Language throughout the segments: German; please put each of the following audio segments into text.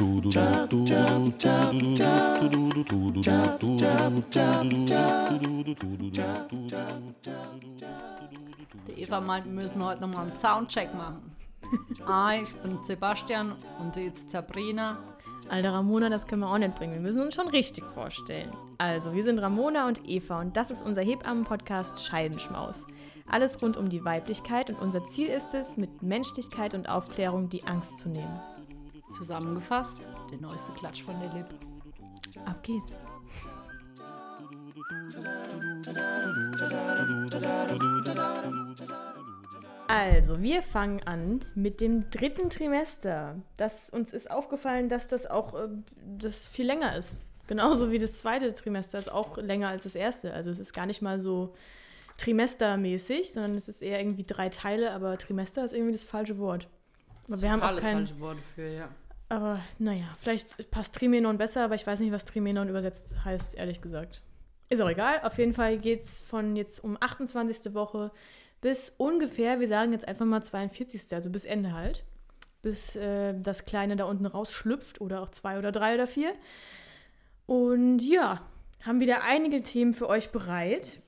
Die Eva meint, wir müssen heute nochmal einen Soundcheck machen. Ah, ich bin Sebastian und sie ist Sabrina. Alter Ramona, das können wir auch nicht bringen. Wir müssen uns schon richtig vorstellen. Also, wir sind Ramona und Eva und das ist unser Hebammen-Podcast Scheidenschmaus. Alles rund um die Weiblichkeit und unser Ziel ist es, mit Menschlichkeit und Aufklärung die Angst zu nehmen. Zusammengefasst, der neueste Klatsch von der Lip. Ab geht's. Also, wir fangen an mit dem dritten Trimester. Das, uns ist aufgefallen, dass das auch äh, das viel länger ist. Genauso wie das zweite Trimester ist auch länger als das erste. Also es ist gar nicht mal so trimestermäßig, sondern es ist eher irgendwie drei Teile, aber Trimester ist irgendwie das falsche Wort. Aber wir haben auch kein. falsche Worte für, ja. Aber naja, vielleicht passt Trimenon besser, aber ich weiß nicht, was Trimenon übersetzt heißt, ehrlich gesagt. Ist auch egal. Auf jeden Fall geht es von jetzt um 28. Woche bis ungefähr, wir sagen jetzt einfach mal 42. Also bis Ende halt. Bis äh, das Kleine da unten rausschlüpft oder auch zwei oder drei oder vier. Und ja, haben wieder einige Themen für euch bereit.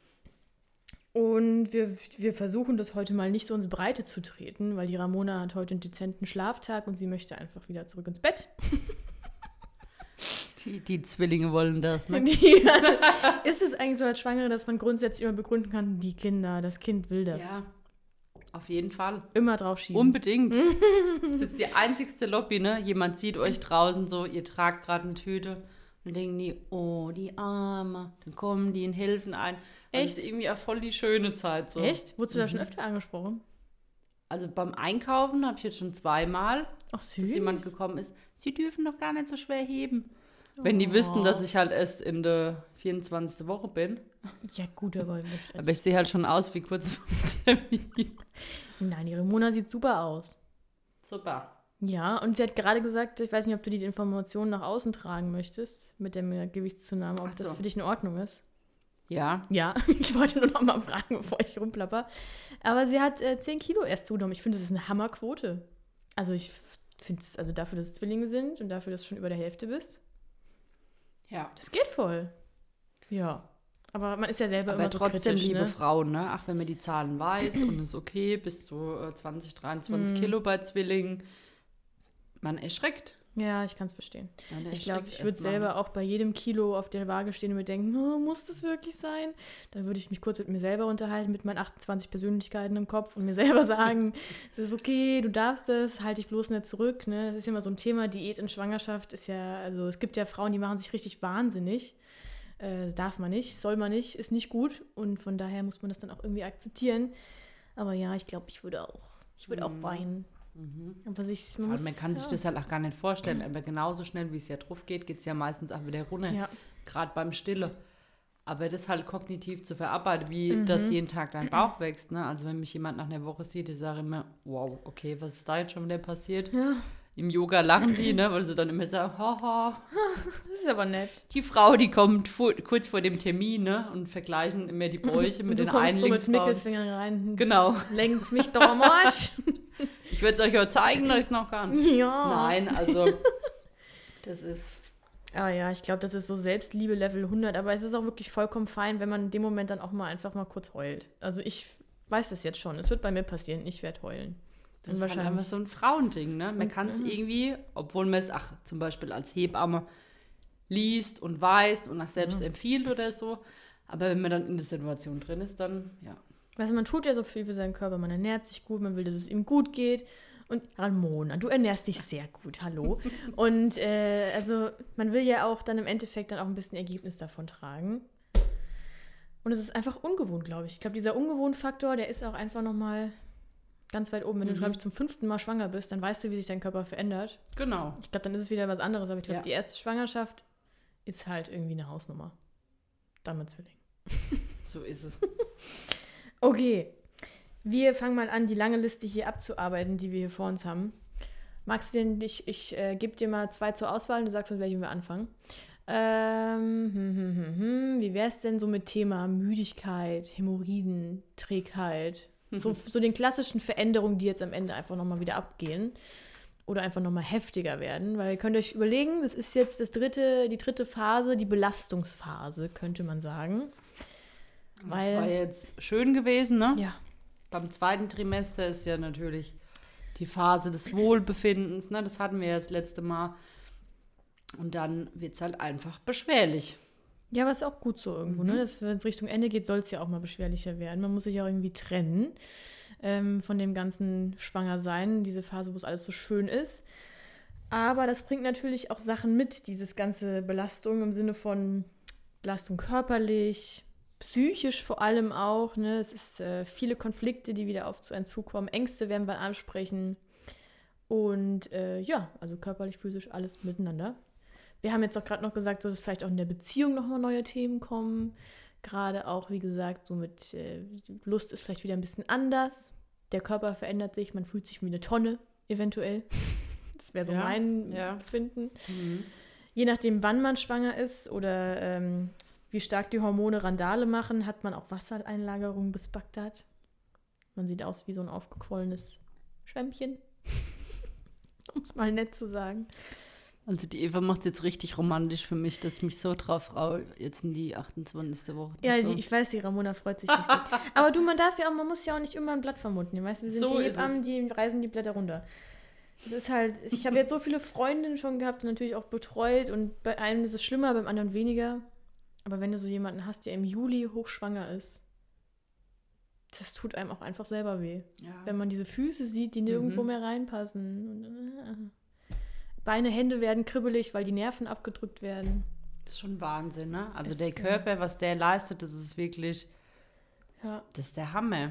Und wir, wir versuchen das heute mal nicht so ins Breite zu treten, weil die Ramona hat heute einen dezenten Schlaftag und sie möchte einfach wieder zurück ins Bett. Die, die Zwillinge wollen das, ne? Die, ist es eigentlich so als Schwangere, dass man grundsätzlich immer begründen kann, die Kinder, das Kind will das. Ja, auf jeden Fall. Immer drauf schieben. Unbedingt. das ist jetzt die einzigste Lobby, ne? Jemand sieht euch draußen so, ihr tragt gerade eine Tüte und dann denken die, oh, die Arme. Dann kommen die und helfen ein. Also Echt? Das ist irgendwie auch voll die schöne Zeit so. Echt? Wurdest du da schon öfter angesprochen? Also beim Einkaufen habe ich jetzt schon zweimal, Ach, dass jemand gekommen ist, sie dürfen doch gar nicht so schwer heben. Wenn die Oh. wüssten, dass ich halt erst in der 24. Woche bin. Ja, gut, aber. Aber ich sehe halt schon aus wie kurz vor dem Termin. Nein, die Ramona sieht super aus. Super. Ja, und sie hat gerade gesagt, ich weiß nicht, ob du die Informationen nach außen tragen möchtest mit der Gewichtszunahme, ob Ach das so. für dich in Ordnung ist. Ja, Ja, ich wollte nur noch mal fragen, bevor ich rumplapper. Aber sie hat äh, 10 Kilo erst zugenommen. Ich finde, das ist eine Hammerquote. Also ich finde es, also dafür, dass es Zwillinge sind und dafür, dass du schon über der Hälfte bist, ja. das geht voll. Ja. Aber man ist ja selber Aber immer so trotzdem, kritisch, liebe ne? Frauen, ne? Ach, wenn man die Zahlen weiß und ist okay, bis zu äh, 20, 23 Mhm. Kilo bei Zwillingen, man erschreckt. Ja, ich kann es verstehen. Man Ich glaube, ich würde selber auch bei jedem Kilo auf der Waage stehen und mir denken, oh, muss das wirklich sein? Dann würde ich mich kurz mit mir selber unterhalten, mit meinen 28 Persönlichkeiten im Kopf und mir selber sagen, es ist okay, du darfst es, halte dich bloß nicht zurück. Ne? Das ist ja immer so ein Thema, Diät in Schwangerschaft ist ja, also es gibt ja Frauen, die machen sich richtig wahnsinnig. Äh, das darf man nicht, soll man nicht, ist nicht gut und von daher muss man das dann auch irgendwie akzeptieren. Aber ja, ich glaube, ich würde auch, ich würde auch Mhm. weinen. Mhm. Aber sich, Vor man, muss, man kann sich ja. das halt auch gar nicht vorstellen, aber genauso schnell, wie es ja drauf geht, geht es ja meistens auch wieder runter. Ja. Gerade beim Stille. Aber das halt kognitiv zu verarbeiten, wie Mhm. dass jeden Tag dein Bauch wächst. Ne? Also wenn mich jemand nach einer Woche sieht, ich sage immer, wow, okay, was ist da jetzt schon wieder passiert? Ja, Im Yoga lachen die, ne? weil sie dann immer sagen, haha, das ist aber nett. die Frau, die kommt fu- kurz vor dem Termin ne? und vergleichen immer die Bäuche mit Und du den kommst so mit. Mittelfingern rein. Genau. Lenkt's mich doch am Arsch. Ich würde es euch ja zeigen, dass ich es noch kann. ja. Nein, also das ist... Ah ja, ich glaube, das ist so Selbstliebe Level 100, aber es ist auch wirklich vollkommen fein, wenn man in dem Moment dann auch mal einfach mal kurz heult. Also ich weiß das jetzt schon. Es wird bei mir passieren. Ich werde heulen. Das ist halt wahrscheinlich- einfach so ein Frauending, ne? Man Mhm. kann es irgendwie, obwohl man es, ach, zum Beispiel als Hebamme liest und weiß und auch selbst Mhm. empfiehlt oder so, aber wenn man dann in der Situation drin ist, dann, ja. Weißt du, man tut ja so viel für seinen Körper, man ernährt sich gut, man will, dass es ihm gut geht. Und Ramona, du ernährst dich sehr gut, hallo. Und äh, also man will ja auch dann im Endeffekt dann auch ein bisschen Ergebnis davon tragen. Und es ist einfach ungewohnt, glaube ich. Ich glaube, dieser Ungewohnt-Faktor, der ist auch einfach nochmal ganz weit oben. Wenn du, Mhm. glaube ich, zum fünften Mal schwanger bist, dann weißt du, wie sich dein Körper verändert. Genau. Ich glaube, dann ist es wieder was anderes. Aber ich glaube, Ja. die erste Schwangerschaft ist halt irgendwie eine Hausnummer. Dann mit Zwilling. So ist es. Okay, wir fangen mal an, die lange Liste hier abzuarbeiten, die wir hier vor uns haben. Magst du denn, ich, ich äh, gebe dir mal zwei zur Auswahl und du sagst, mit welchem wir anfangen. Ähm, hm, hm, hm, hm. Wie wäre es denn so mit Thema Müdigkeit, Hämorrhoiden, Trägheit? So, so den klassischen Veränderungen, die jetzt am Ende einfach nochmal wieder abgehen. oder einfach nochmal heftiger werden, weil ihr könnt euch überlegen, das ist jetzt das dritte, die dritte Phase, die Belastungsphase, könnte man sagen. Weil, das war jetzt schön gewesen, ne? Ja. Beim zweiten Trimester ist ja natürlich die Phase des Wohlbefindens, ne? Das hatten wir ja das letzte Mal. Und dann wird es halt einfach beschwerlich. Ja, aber ist auch gut so irgendwo, ne? mhm. ne? Wenn es Richtung Ende geht, soll es ja auch mal beschwerlicher werden. Man muss sich auch irgendwie trennen ähm, von dem ganzen Schwangersein, diese Phase, wo es alles so schön ist. Aber das bringt natürlich auch Sachen mit, dieses ganze Belastung im Sinne von Belastung körperlich, psychisch vor allem auch. Ne? Es ist äh, viele Konflikte, die wieder auf zu einem zukommen. Ängste werden wir ansprechen. Und äh, ja, also körperlich, physisch, alles miteinander. Wir haben jetzt auch gerade noch gesagt, so, dass vielleicht auch in der Beziehung nochmal neue Themen kommen. Gerade auch, wie gesagt, so mit äh, Lust ist vielleicht wieder ein bisschen anders. Der Körper verändert sich, man fühlt sich wie eine Tonne, eventuell. Das wäre so ja, mein ja. Finden. Mhm. Je nachdem, wann man schwanger ist oder ähm, wie stark die Hormone Randale machen, hat man auch Wassereinlagerung bis Bagdad. Man sieht aus wie so ein aufgequollenes Schwämmchen. um es mal nett zu sagen. Also die Eva macht jetzt richtig romantisch für mich, dass ich mich so drauf freue, jetzt in die 28. Woche zu Ja, die, ich weiß, die Ramona freut sich richtig. Aber du, man darf ja auch, man muss ja auch nicht immer ein Blatt vermuten. Weißt, wir sind so die Hebammen, die reisen die Blätter runter. Das ist halt, ich habe jetzt so viele Freundinnen schon gehabt und natürlich auch betreut und bei einem ist es schlimmer, beim anderen weniger. Aber wenn du so jemanden hast, der im Juli hochschwanger ist, das tut einem auch einfach selber weh. Ja. Wenn man diese Füße sieht, die nirgendwo mhm. mehr reinpassen. Äh, Beine, Hände werden kribbelig, weil die Nerven abgedrückt werden. Das ist schon Wahnsinn, ne? Also es der Körper, was der leistet, das ist wirklich, ja. das ist der Hammer.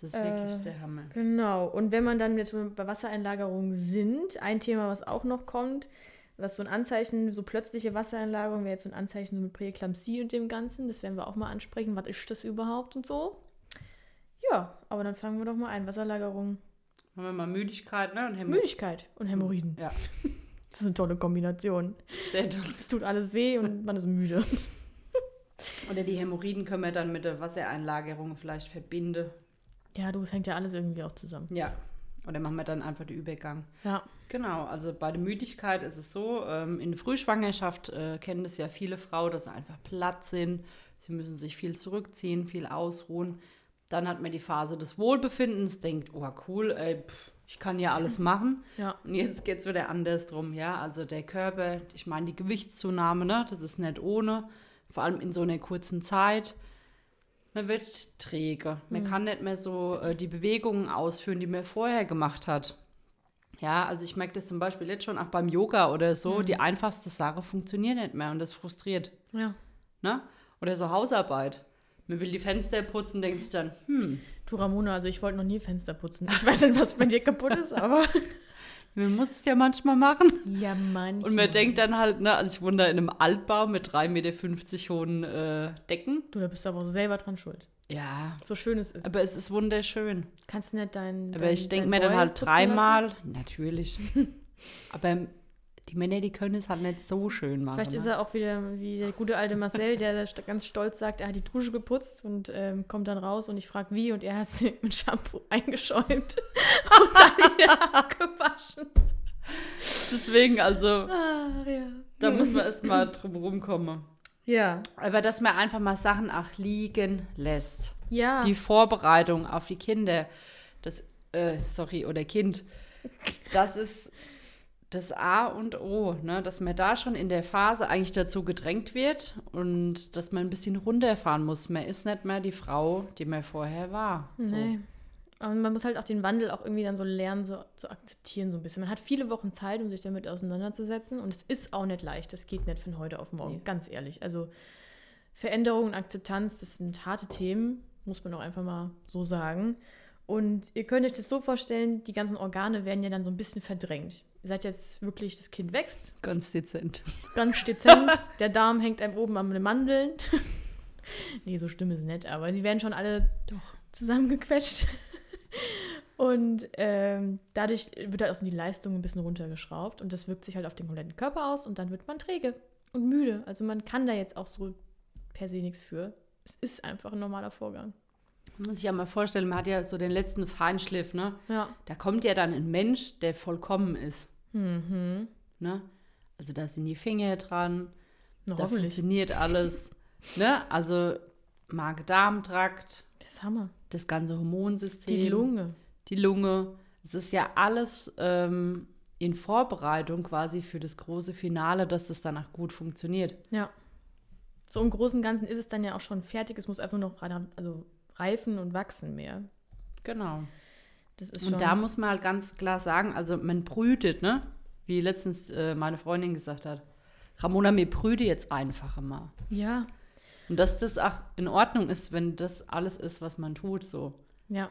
Das ist äh, wirklich der Hammer. Genau. Und wenn man dann jetzt bei Wassereinlagerungen sind, ein Thema, was auch noch kommt, was so ein Anzeichen, so plötzliche Wassereinlagerung wäre jetzt so ein Anzeichen so mit Präeklampsie und dem Ganzen. Das werden wir auch mal ansprechen. Was ist das überhaupt und so? Ja, aber dann fangen wir doch mal ein. Wasserlagerung haben wir mal Müdigkeit, ne? Und Hämo Müdigkeit und Hämorrhoiden. Ja. Das ist eine tolle Kombination. Sehr toll. Es tut alles weh und man ist müde. Oder die Hämorrhoiden können wir dann mit der Wassereinlagerung vielleicht verbinden. Ja, du, es hängt ja alles irgendwie auch zusammen. Ja. Oder machen wir dann einfach den Übergang. Ja. Genau, also bei der Müdigkeit ist es so, ähm, in der Frühschwangerschaft äh, kennen das ja viele Frauen, dass sie einfach platt sind. Sie müssen sich viel zurückziehen, viel ausruhen. Dann hat man die Phase des Wohlbefindens, denkt, oh cool, ey, pff, ich kann ja alles machen. Ja. Und jetzt geht es wieder andersrum, ja. Also der Körper, ich meine, die Gewichtszunahme, ne, das ist nicht ohne, vor allem in so einer kurzen Zeit. Man wird träge. Man mhm. kann nicht mehr so äh, die Bewegungen ausführen, die man vorher gemacht hat. Ja, also ich merke das zum Beispiel jetzt schon auch beim Yoga oder so. Mhm. Die einfachste Sache funktioniert nicht mehr und das frustriert. Ja. Ne? Oder so Hausarbeit man will die Fenster putzen, denkt sich dann, hm. Du Ramona, also ich wollte noch nie Fenster putzen. Ich weiß nicht, was bei dir kaputt ist, aber. Man muss es ja manchmal machen. Ja, manchmal. Und man denkt dann halt, ne, also ich wohne da in einem Altbau mit 3,50 Meter hohen äh, Decken. Du, da bist du aber selber dran schuld. Ja. So schön es ist. Aber es ist wunderschön. Kannst du nicht dein. Aber ich denke mir dann halt dreimal. Natürlich. aber die Männer, die können es halt nicht so schön machen. Vielleicht ist ne? er auch wieder wie der gute alte Marcel, der ganz stolz sagt, er hat die Dusche geputzt und ähm, kommt dann raus und ich frage wie und er hat sie mit Shampoo eingeschäumt und dann wieder abgewaschen. Deswegen, also, Ach, ja. da muss man erst mal drum rumkommen. Ja. Aber dass man einfach mal Sachen auch liegen lässt. Ja. Die Vorbereitung auf die Kinder, das, äh, sorry, oder Kind, das ist das A und O, ne? dass man da schon in der Phase eigentlich dazu gedrängt wird und dass man ein bisschen runterfahren muss. Man ist nicht mehr die Frau, die man vorher war. So. Nee. Und man muss halt auch den Wandel auch irgendwie dann so lernen, so zu akzeptieren, so ein bisschen. Man hat viele Wochen Zeit, um sich damit auseinanderzusetzen. Und es ist auch nicht leicht. Das geht nicht von heute auf morgen, nee. ganz ehrlich. Also Veränderung und Akzeptanz, das sind harte Themen, muss man auch einfach mal so sagen. Und ihr könnt euch das so vorstellen, die ganzen Organe werden ja dann so ein bisschen verdrängt. Ihr seid jetzt wirklich, das Kind wächst. Ganz dezent. Ganz dezent. Der Darm hängt einem oben den Mandeln. nee, so schlimm ist nicht, aber sie werden schon alle doch zusammengequetscht. Und ähm, dadurch wird halt auch so die Leistung ein bisschen runtergeschraubt und das wirkt sich halt auf den kompletten Körper aus und dann wird man träge und müde. Also man kann da jetzt auch so per se nichts für. Es ist einfach ein normaler Vorgang. Muss ich ja mal vorstellen, man hat ja so den letzten Feinschliff, ne? Ja. Da kommt ja dann ein Mensch, der vollkommen ist. Mhm. Ne? Also da sind die Finger dran, Na, da funktioniert alles. Ne? Also Magen-Darm-Trakt, Das Hammer. das ganze Hormonsystem. Die Lunge. Die Lunge. Es ist ja alles ähm, in Vorbereitung quasi für das große Finale, dass das danach gut funktioniert. Ja. So im Großen und Ganzen ist es dann ja auch schon fertig. Es muss einfach nur noch also reifen und wachsen mehr. Genau. Das ist schon. Und da muss man halt ganz klar sagen, also man brütet, ne? Wie letztens äh, meine Freundin gesagt hat. Ramona, mir brüte jetzt einfach mal. ja, Und dass das auch in Ordnung ist, wenn das alles ist, was man tut, so. ja.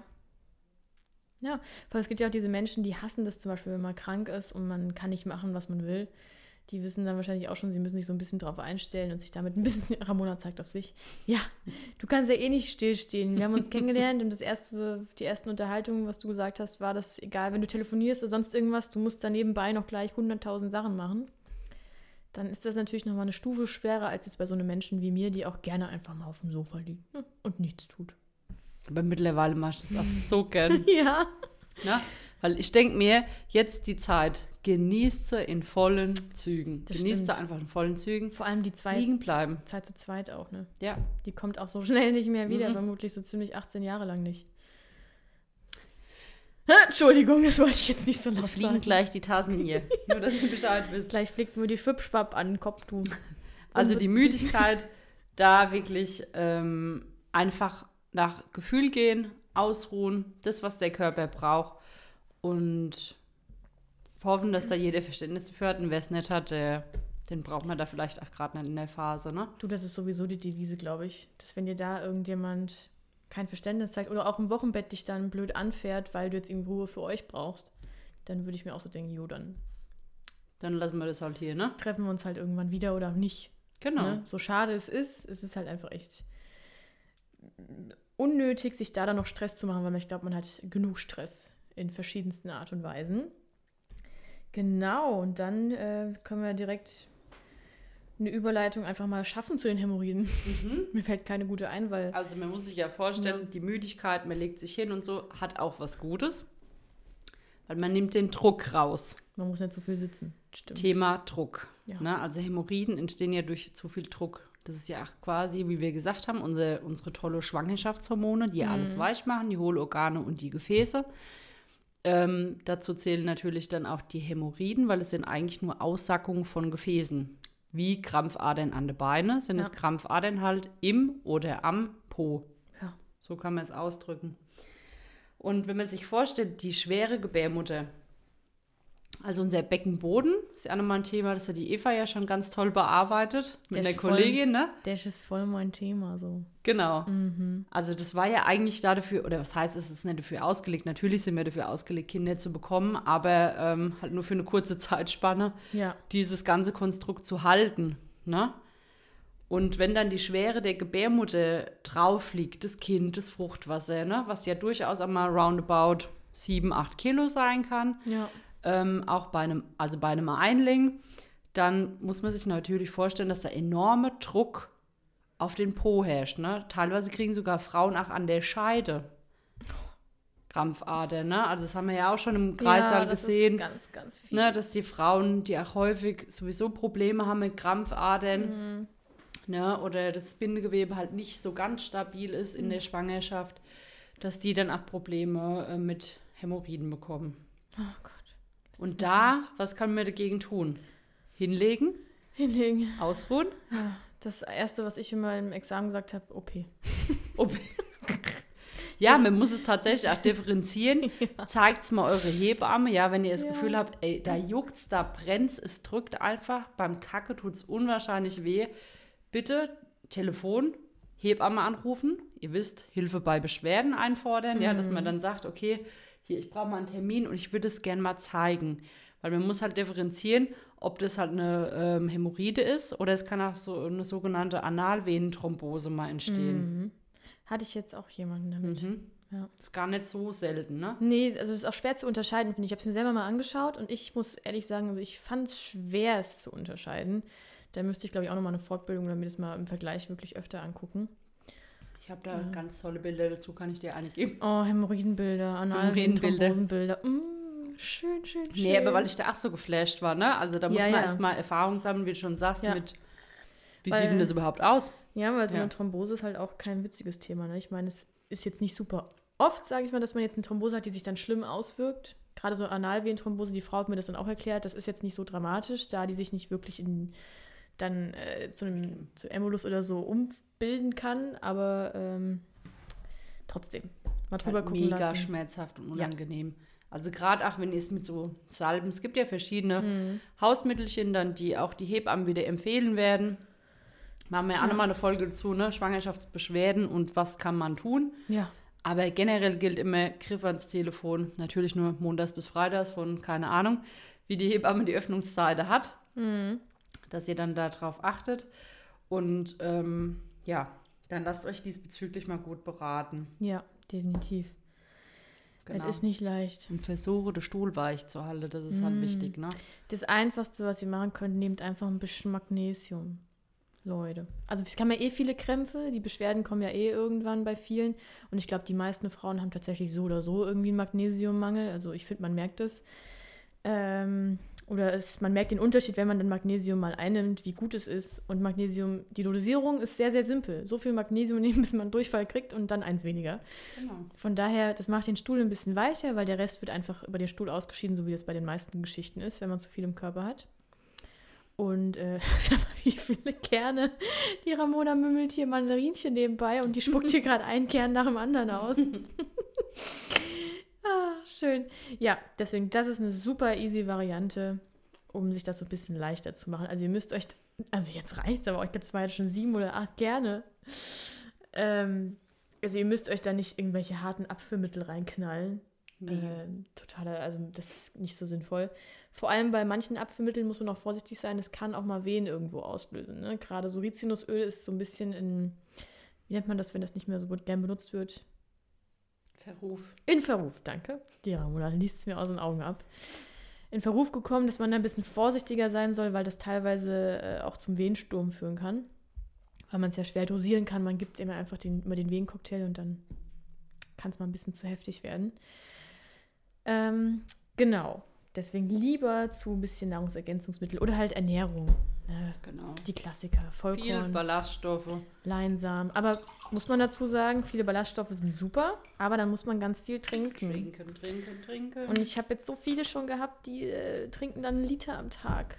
Ja, weil es gibt ja auch diese Menschen, die hassen das zum Beispiel, wenn man krank ist und man kann nicht machen, was man will. Die wissen dann wahrscheinlich auch schon, sie müssen sich so ein bisschen drauf einstellen und sich damit ein bisschen, Ramona zeigt auf sich. Ja, du kannst ja eh nicht stillstehen. Wir haben uns kennengelernt und das erste, die ersten Unterhaltungen, was du gesagt hast, war das egal, wenn du telefonierst oder sonst irgendwas, du musst da nebenbei noch gleich 100.000 Sachen machen. Dann ist das natürlich nochmal eine Stufe schwerer als jetzt bei so einem Menschen wie mir, die auch gerne einfach mal auf dem Sofa liegt ne, und nichts tut. Aber mittlerweile machst du das auch so gern. Ja. ne? Weil ich denke mir, jetzt die Zeit, genießt sie in vollen Zügen. Das genießt sie einfach in vollen Zügen. Vor allem die zwei Liegen bleiben. Zeit zu zweit auch, ne? Ja. Die kommt auch so schnell nicht mehr wieder, Mhm. vermutlich so ziemlich 18 Jahre lang nicht. Entschuldigung, das wollte ich jetzt nicht so laut Es fliegen sagen. gleich die Tassen hier. Nur, dass ihr Bescheid wisst. Gleich fliegt mir die Schwipschwapp an den Kopf, du. Also die Müdigkeit, da wirklich ähm, einfach nach Gefühl gehen, ausruhen, das, was der Körper braucht und hoffen, dass da jeder Verständnis dafür hat. Und wer es nicht hat, der, den braucht man da vielleicht auch gerade nicht in der Phase, ne? Du, das ist sowieso die Devise, glaube ich. Dass wenn dir da irgendjemand kein Verständnis zeigt oder auch im Wochenbett dich dann blöd anfährt, weil du jetzt irgendwie Ruhe für euch brauchst, dann würde ich mir auch so denken, jo, dann Dann lassen wir das halt hier, ne? treffen wir uns halt irgendwann wieder oder nicht. Genau. Ne? So schade es ist, es ist halt einfach echt unnötig, sich da dann noch Stress zu machen, weil ich glaube, man hat genug Stress in verschiedensten Art und Weisen. Genau, und dann äh, können wir direkt eine Überleitung einfach mal schaffen zu den Hämorrhoiden. Mhm. Mir fällt keine gute ein, weil Also man muss sich ja vorstellen, die Müdigkeit, man legt sich hin und so, hat auch was Gutes. Weil man nimmt den Druck raus. man muss nicht so viel sitzen. Stimmt. Thema Druck. Ja. Ne? Also Hämorrhoiden entstehen ja durch zu viel Druck. Das ist ja auch quasi, wie wir gesagt haben, unsere, unsere tolle Schwangerschaftshormone, die alles weich machen, die Hohlorgane und die Gefäße. Ähm, dazu zählen natürlich dann auch die Hämorrhoiden, weil es sind eigentlich nur Aussackungen von Gefäßen. Wie Krampfadern an den Beinen sind Ja. es Krampfadern halt im oder am Po. Ja. So kann man es ausdrücken. Und wenn man sich vorstellt, die schwere Gebärmutter, also unser Beckenboden, ist ja auch nochmal ein Thema, das hat die Eva ja schon ganz toll bearbeitet mit Der ist voll- Kollegin, ne? Das ist voll mein Thema so. Genau. Mhm. Also das war ja eigentlich da dafür, oder was heißt, es ist nicht dafür ausgelegt. Natürlich sind wir dafür ausgelegt, Kinder zu bekommen, aber ähm, halt nur für eine kurze Zeitspanne Ja. dieses ganze Konstrukt zu halten. Ne? Und wenn dann die Schwere der Gebärmutter drauf liegt, das Kind, das Fruchtwasser, ne? was ja durchaus einmal roundabout 7, 8 Kilo sein kann, Ja. Ähm, auch bei einem, also bei einem Einling, dann muss man sich natürlich vorstellen, dass da enorme Druck auf den Po herrscht. Ne? Teilweise kriegen sogar Frauen auch an der Scheide Krampfader. Ne? Also das haben wir ja auch schon im Kreissaal ja, das gesehen. Ist ganz, ganz viel. Ne, dass die Frauen, die auch häufig sowieso Probleme haben mit Krampfadern, Mhm. ne, oder das Bindegewebe halt nicht so ganz stabil ist in Mhm. der Schwangerschaft, dass die dann auch Probleme äh, mit Hämorrhoiden bekommen. Oh Gott. Und da, was kann man dagegen tun? Hinlegen, Hinlegen. ausruhen. Das erste, was ich in meinem Examen gesagt habe, OP. Ob- ja, man muss es tatsächlich auch differenzieren. Zeigt's mal eure Hebamme, ja, wenn ihr das Ja. Gefühl habt, ey, da juckt's, da brennt's, es drückt einfach, beim Kacke tut's unwahrscheinlich weh. Bitte Telefon, Hebamme anrufen. Ihr wisst, Hilfe bei Beschwerden einfordern, ja, dass man dann sagt, okay, hier, ich brauche mal einen Termin und ich würde es gern mal zeigen. Weil man muss halt differenzieren, ob das halt eine ähm, Hämorrhoide ist oder es kann auch so eine sogenannte Analvenenthrombose mal entstehen. Mhm. Hatte ich jetzt auch jemanden damit. Mhm. Ja. Ist gar nicht so selten, ne? Nee, also es ist auch schwer zu unterscheiden, finde ich. Ich habe es mir selber mal angeschaut und ich muss ehrlich sagen, also ich fand es schwer, es zu unterscheiden. Da müsste ich, glaube ich, auch nochmal eine Fortbildung mir das mal im Vergleich wirklich öfter angucken. Ich habe da ganz tolle Bilder dazu, kann ich dir eine geben. Oh, Hämorrhoidenbilder, Hämorrhoidenbilder. Thrombosenbilder. Mm, schön, schön, schön. Nee, aber weil ich da auch so geflasht war, ne? Also da muss Ja, man ja. erstmal Erfahrung sammeln, wie du schon sagst, Ja. mit wie Weil- sieht denn das überhaupt aus? Ja, weil so eine Thrombose ist halt auch kein witziges Thema. Ne? Ich meine, es ist jetzt nicht super oft, sage ich mal, dass man jetzt eine Thrombose hat, die sich dann schlimm auswirkt. Gerade so Analvenenthrombose, die Frau hat mir das dann auch erklärt, das ist jetzt nicht so dramatisch, da die sich nicht wirklich in, dann äh, zu einem zu Embolus oder so umbilden kann, aber ähm, trotzdem mal drüber Halt gucken mega lassen. schmerzhaft und unangenehm. Also gerade auch wenn ihr es mit so Salben, es gibt ja verschiedene Hausmittelchen, dann die auch die Hebammen wieder empfehlen werden. Machen wir ja auch Ja. nochmal eine Folge dazu, ne? Schwangerschaftsbeschwerden und was kann man tun. Ja, Aber generell gilt immer Griff ans Telefon. Natürlich nur montags bis freitags von, keine Ahnung, wie die Hebamme die Öffnungszeiten hat. Mhm. Dass ihr dann darauf achtet. Und ähm, ja, dann lasst euch diesbezüglich mal gut beraten. ja, definitiv. Genau. Es ist nicht leicht. Und versuche, den Stuhl weich zu halten. Das ist halt Mm. wichtig, ne? Das Einfachste, was ihr machen könnt, nehmt einfach ein bisschen Magnesium. Leute. Also es haben ja eh viele Krämpfe, die Beschwerden kommen ja eh irgendwann bei vielen. Und ich glaube, die meisten Frauen haben tatsächlich so oder so irgendwie einen Magnesiummangel. Also ich finde, man merkt es. Ähm, oder es, man merkt den Unterschied, wenn man dann Magnesium mal einnimmt, wie gut es ist. Und Magnesium, die Dosierung ist sehr, sehr simpel. So viel Magnesium nehmen, bis man einen Durchfall kriegt und dann eins weniger. Genau. Von daher, das macht den Stuhl ein bisschen weicher, weil der Rest wird einfach über den Stuhl ausgeschieden, so wie das bei den meisten Geschichten ist, wenn man zu viel im Körper hat. Und äh, wie viele Kerne die Ramona mümmelt hier Mandarinchen nebenbei und die spuckt hier gerade einen Kern nach dem anderen aus. ah, schön. Ja, deswegen, das ist eine super easy Variante, um sich das so ein bisschen leichter zu machen. Also ihr müsst euch, also jetzt reicht's, aber ich glaube, es war jetzt schon sieben oder acht Kerne. Ähm, also ihr müsst euch da nicht irgendwelche harten Abführmittel reinknallen. Nee. Ähm, totaler, also das ist nicht so sinnvoll. Vor allem bei manchen Abführmitteln muss man auch vorsichtig sein, es kann auch mal Wehen irgendwo auslösen. Ne? Gerade so Rizinusöl ist so ein bisschen in, wie nennt man das, wenn das nicht mehr so gern benutzt wird? Verruf. In Verruf, danke. Die Ramona liest es mir aus den Augen ab. In Verruf gekommen, dass man da ein bisschen vorsichtiger sein soll, weil das teilweise äh, auch zum Wehensturm führen kann. Weil man es ja schwer dosieren kann. Man gibt immer einfach den, immer den Wehencocktail und dann kann es mal ein bisschen zu heftig werden. Ähm, genau. Deswegen lieber zu ein bisschen Nahrungsergänzungsmittel oder halt Ernährung. Ne? Genau. Die Klassiker, Viele Vollkorn, Ballaststoffe. Leinsamen. Aber muss man dazu sagen, viele Ballaststoffe sind super, aber dann muss man ganz viel trinken. Trinken, trinken, trinken. Und ich habe jetzt so viele schon gehabt, die äh, trinken dann einen Liter am Tag.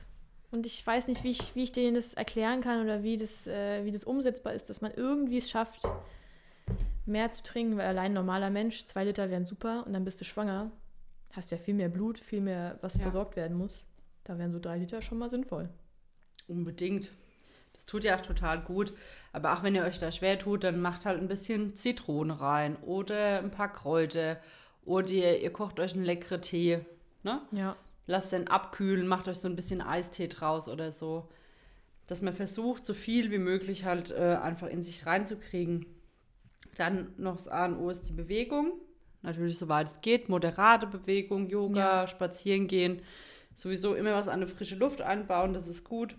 Und ich weiß nicht, wie ich, wie ich denen das erklären kann oder wie das, äh, wie das umsetzbar ist, dass man irgendwie es schafft, mehr zu trinken, weil allein ein normaler Mensch, zwei Liter wären super und dann bist du schwanger. Hast ja viel mehr Blut, viel mehr, was Ja. versorgt werden muss. Da wären so drei Liter schon mal sinnvoll. Unbedingt. Das tut ja auch total gut. Aber auch wenn ihr euch da schwer tut, dann macht halt ein bisschen Zitrone rein oder ein paar Kräuter. Oder ihr, ihr kocht euch einen leckeren Tee. Ne? Ja. Lasst den abkühlen, macht euch so ein bisschen Eistee draus oder so. Dass man versucht, so viel wie möglich halt äh, einfach in sich reinzukriegen. Dann noch das A und O ist die Bewegung. Natürlich, soweit es geht. Moderate Bewegung, Yoga, Ja. spazieren gehen. Sowieso immer was an eine frische Luft einbauen, das ist gut.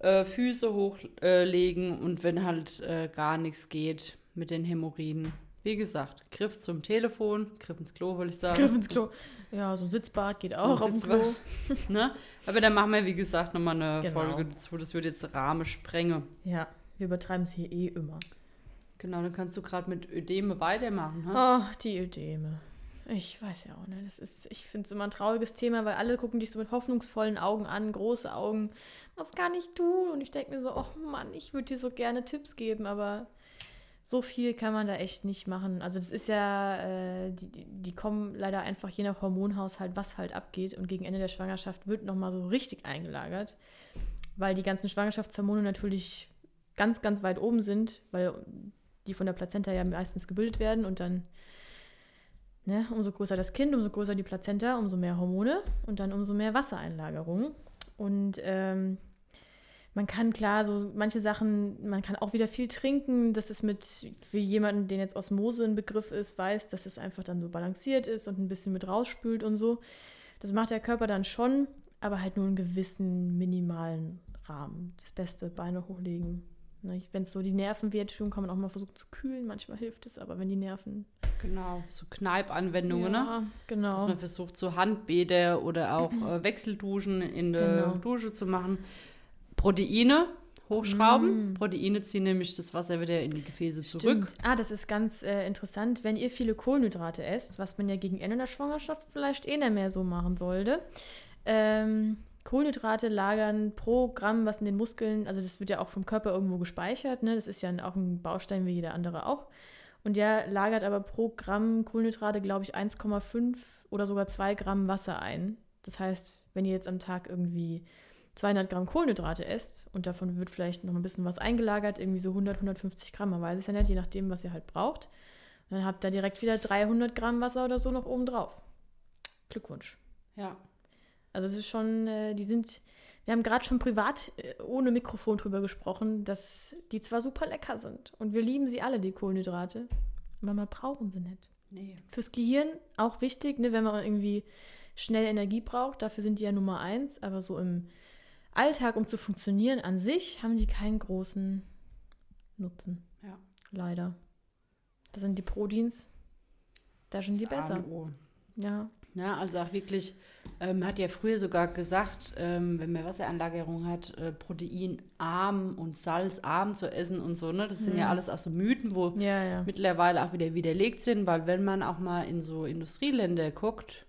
Äh, Füße hochlegen äh, und wenn halt äh, gar nichts geht mit den Hämorrhoiden. Wie gesagt, Griff zum Telefon, Griff ins Klo, wollte ich sagen. Griff ins Klo. Ja, so ein Sitzbad geht So auch auf dem Klo. Ne? Aber dann machen wir, wie gesagt, nochmal eine Genau. Folge dazu. Das wird jetzt Rahmen sprengen. Ja, wir übertreiben es hier eh immer. Genau, dann kannst du gerade mit Ödeme weitermachen. Ach, die Ödeme. Ich weiß ja auch, ne? Das ist, ich finde es immer ein trauriges Thema, weil alle gucken dich so mit hoffnungsvollen Augen an, große Augen. Was kann ich tun? Und ich denke mir so, ach Mann, ich würde dir so gerne Tipps geben, aber so viel kann man da echt nicht machen. Also das ist ja, äh, die, die- die kommen leider einfach je nach Hormonhaushalt, was halt abgeht. Und gegen Ende der Schwangerschaft wird nochmal so richtig eingelagert, weil die ganzen Schwangerschaftshormone natürlich ganz, ganz weit oben sind, weil die von der Plazenta ja meistens gebildet werden und dann Ne, umso größer das Kind, umso größer die Plazenta, umso mehr Hormone und dann umso mehr Wassereinlagerung. Und ähm, man kann klar so manche Sachen, man kann auch wieder viel trinken. Das ist mit, für jemanden, den jetzt Osmose ein Begriff ist, weiß, dass es einfach dann so balanciert ist und ein bisschen mit rausspült und so. Das macht der Körper dann schon, aber halt nur einen gewissen minimalen Rahmen. Das Beste, Beine hochlegen, Wenn es so die Nerven wehtun, kann man auch mal versuchen zu kühlen. Manchmal hilft es, aber wenn die Nerven. Genau, so Kneipanwendungen, ne? ja, genau. Dass man versucht, so Handbäder oder auch äh, Wechselduschen in der Genau. Dusche zu machen. Proteine hochschrauben. Mm. Proteine ziehen nämlich das Wasser wieder in die Gefäße zurück. Stimmt. Ah, das ist ganz äh, interessant. Wenn ihr viele Kohlenhydrate esst, was man ja gegen Ende der Schwangerschaft vielleicht eh nicht mehr so machen sollte, ähm, Kohlenhydrate lagern pro Gramm, was in den Muskeln, also das wird ja auch vom Körper irgendwo gespeichert, ne? das ist ja auch ein Baustein wie jeder andere auch. Und der lagert aber pro Gramm Kohlenhydrate, glaube ich, 1,5 oder sogar 2 Gramm Wasser ein. Das heißt, wenn ihr jetzt am Tag irgendwie 200 Gramm Kohlenhydrate esst und davon wird vielleicht noch ein bisschen was eingelagert, irgendwie so 100, 150 Gramm, man weiß es ja nicht, je nachdem, was ihr halt braucht. Dann habt ihr direkt wieder 300 Gramm Wasser oder so noch oben drauf. Glückwunsch. Ja. Also es ist schon, äh, die sind, wir haben gerade schon privat äh, ohne Mikrofon drüber gesprochen, dass die zwar super lecker sind und wir lieben sie alle, die Kohlenhydrate, aber man brauchen sie nicht. Nee. Fürs Gehirn auch wichtig, ne, wenn man irgendwie schnell Energie braucht, dafür sind die ja Nummer eins, aber so im Alltag, um zu funktionieren an sich, haben die keinen großen Nutzen. Ja. Leider. Das sind die Proteins, da sind die Das A besser. Ja. Ja, also auch wirklich, ähm, hat ja früher sogar gesagt, ähm, wenn man Wasseranlagerung hat, äh, proteinarm und salzarm zu essen und so, ne? Das sind ja Mhm. alles auch so Mythen, wo Ja, ja. mittlerweile auch wieder widerlegt sind, weil wenn man auch mal in so Industrieländer guckt,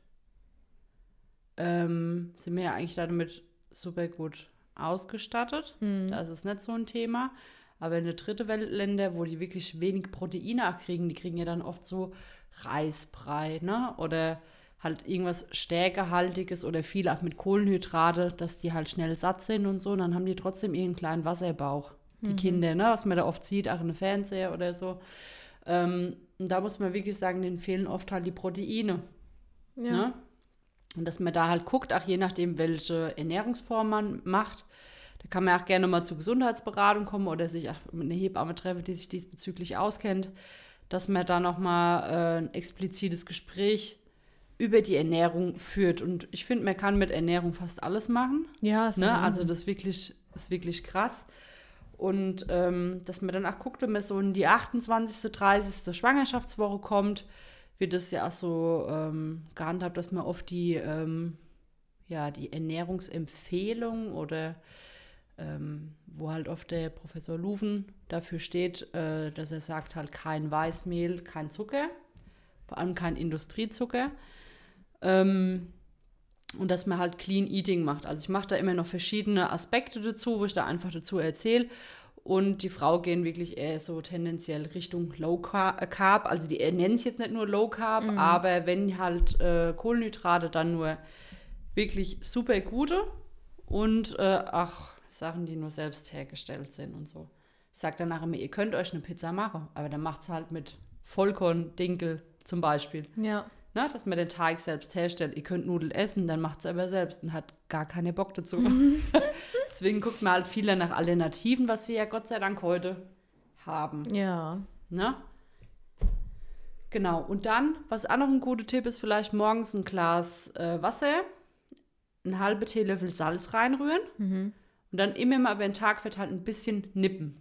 ähm, sind wir ja eigentlich damit super gut ausgestattet. Mhm. Da ist es nicht so ein Thema. Aber in der dritte Weltländer, wo die wirklich wenig Proteine auch kriegen, die kriegen ja dann oft so Reisbrei, ne? Oder halt irgendwas Stärkehaltiges oder viel auch mit Kohlenhydrate, dass die halt schnell satt sind und so. Und dann haben die trotzdem ihren kleinen Wasserbauch, die Mhm. Kinder, ne? Was man da oft sieht, auch in den Fernseher oder so. Ähm, und da muss man wirklich sagen, denen fehlen oft halt die Proteine. ja. Ne? Und dass man da halt guckt, auch je nachdem, welche Ernährungsform man macht. Da kann man auch gerne mal zur Gesundheitsberatung kommen oder sich auch mit einer Hebamme treffen, die sich diesbezüglich auskennt, dass man da nochmal äh, ein explizites Gespräch über die Ernährung führt. Und ich finde, man kann mit Ernährung fast alles machen. Ja, ist Ne? Also das ist wirklich, ist wirklich krass. Und ähm, dass man dann auch guckt, wenn man so in die 28., 30. Schwangerschaftswoche kommt, wird das ja auch so ähm, gehandhabt, dass man oft die, ähm, ja, die Ernährungsempfehlung oder ähm, wo halt oft der Professor Luven dafür steht, äh, dass er sagt halt kein Weißmehl, kein Zucker, vor allem kein Industriezucker. Ähm, und dass man halt Clean Eating macht. Also ich mache da immer noch verschiedene Aspekte dazu, wo ich da einfach dazu erzähle. Und die Frau gehen wirklich eher so tendenziell Richtung Low äh, Carb. Also die nennen es jetzt nicht nur Low Carb, Mhm. aber wenn halt äh, Kohlenhydrate, dann nur wirklich super gute und äh, ach, Sachen, die nur selbst hergestellt sind und so. Ich sage danach immer, ihr könnt euch eine Pizza machen, aber dann macht es halt mit Vollkorn, Dinkel zum Beispiel. Ja. Ne, dass man den Teig selbst herstellt. Ihr könnt Nudeln essen, dann macht es aber selbst und hat gar keinen Bock dazu. Deswegen guckt man halt viele nach Alternativen, was wir ja Gott sei Dank heute haben. Ja. Ne? Genau. Und dann, was auch noch ein guter Tipp ist, vielleicht morgens ein Glas äh, Wasser, einen halben Teelöffel Salz reinrühren Mhm. und dann immer mal über den Tag verteilt ein bisschen nippen.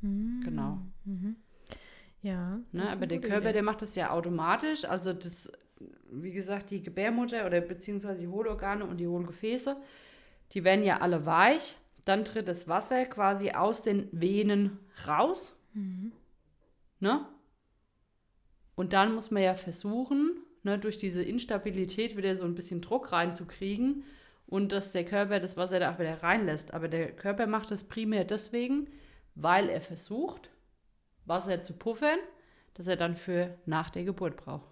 Mhm. Genau. Ja. Ne? Aber der Körper, Idee. der macht das ja automatisch. Also das, wie gesagt, die Gebärmutter oder beziehungsweise die Hohlorgane und die Hohlgefäße, die werden ja alle weich. Dann tritt das Wasser quasi aus den Venen raus. Mhm. Ne? Und dann muss man ja versuchen, ne, durch diese Instabilität wieder so ein bisschen Druck reinzukriegen und dass der Körper das Wasser da auch wieder reinlässt. Aber der Körper macht das primär deswegen, weil er versucht, Wasser zu puffern, das er dann für nach der Geburt braucht.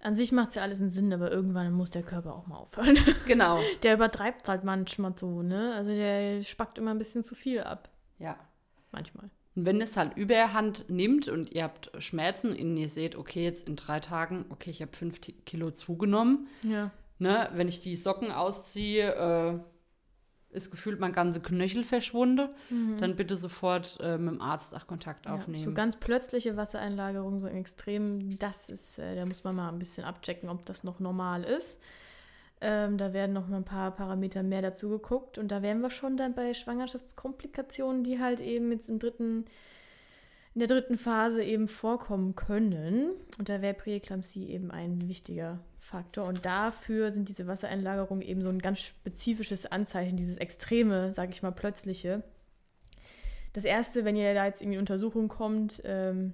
An sich macht es ja alles einen Sinn, aber irgendwann muss der Körper auch mal aufhören. Genau. Der übertreibt halt manchmal so, ne? Also der spackt immer ein bisschen zu viel ab. Ja. Manchmal. Und wenn es halt Überhand nimmt und ihr habt Schmerzen und ihr seht, okay, jetzt in drei Tagen, okay, ich habe fünf Kilo zugenommen, Ja. ne, wenn ich die Socken ausziehe, äh, ist gefühlt mein ganze Knöchel verschwunden, dann bitte sofort äh, mit dem Arzt auch Kontakt Mhm. Ja, aufnehmen. so ganz plötzliche Wassereinlagerung, so Extrem, das ist, äh, da muss man mal ein bisschen abchecken, ob das noch normal ist. Ähm, da werden noch mal ein paar Parameter mehr dazu geguckt. Und da wären wir schon dann bei Schwangerschaftskomplikationen, die halt eben jetzt im dritten, in der dritten Phase eben vorkommen können. Und da wäre Präeklampsie eben ein wichtiger Faktor. Und dafür sind diese Wassereinlagerungen eben so ein ganz spezifisches Anzeichen, dieses extreme, sage ich mal, plötzliche. Das erste, wenn ihr da jetzt in die Untersuchung kommt, ähm,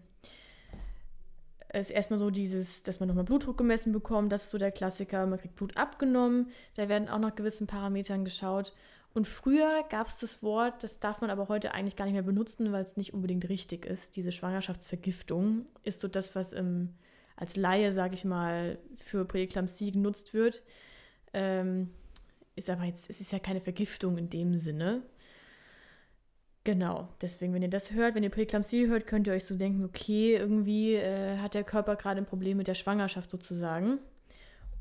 ist erstmal so dieses, dass man nochmal Blutdruck gemessen bekommt. Das ist so der Klassiker. Man kriegt Blut abgenommen. Da werden auch nach gewissen Parametern geschaut. Und früher gab es das Wort, das darf man aber heute eigentlich gar nicht mehr benutzen, weil es nicht unbedingt richtig ist. Diese Schwangerschaftsvergiftung ist so das, was im, als Laie, sage ich mal, für Präeklampsie genutzt wird. Ähm, ist aber jetzt, es ist ja keine Vergiftung in dem Sinne. Genau, deswegen, wenn ihr das hört, wenn ihr Präklampsie hört, könnt ihr euch so denken, okay, irgendwie äh, hat der Körper gerade ein Problem mit der Schwangerschaft sozusagen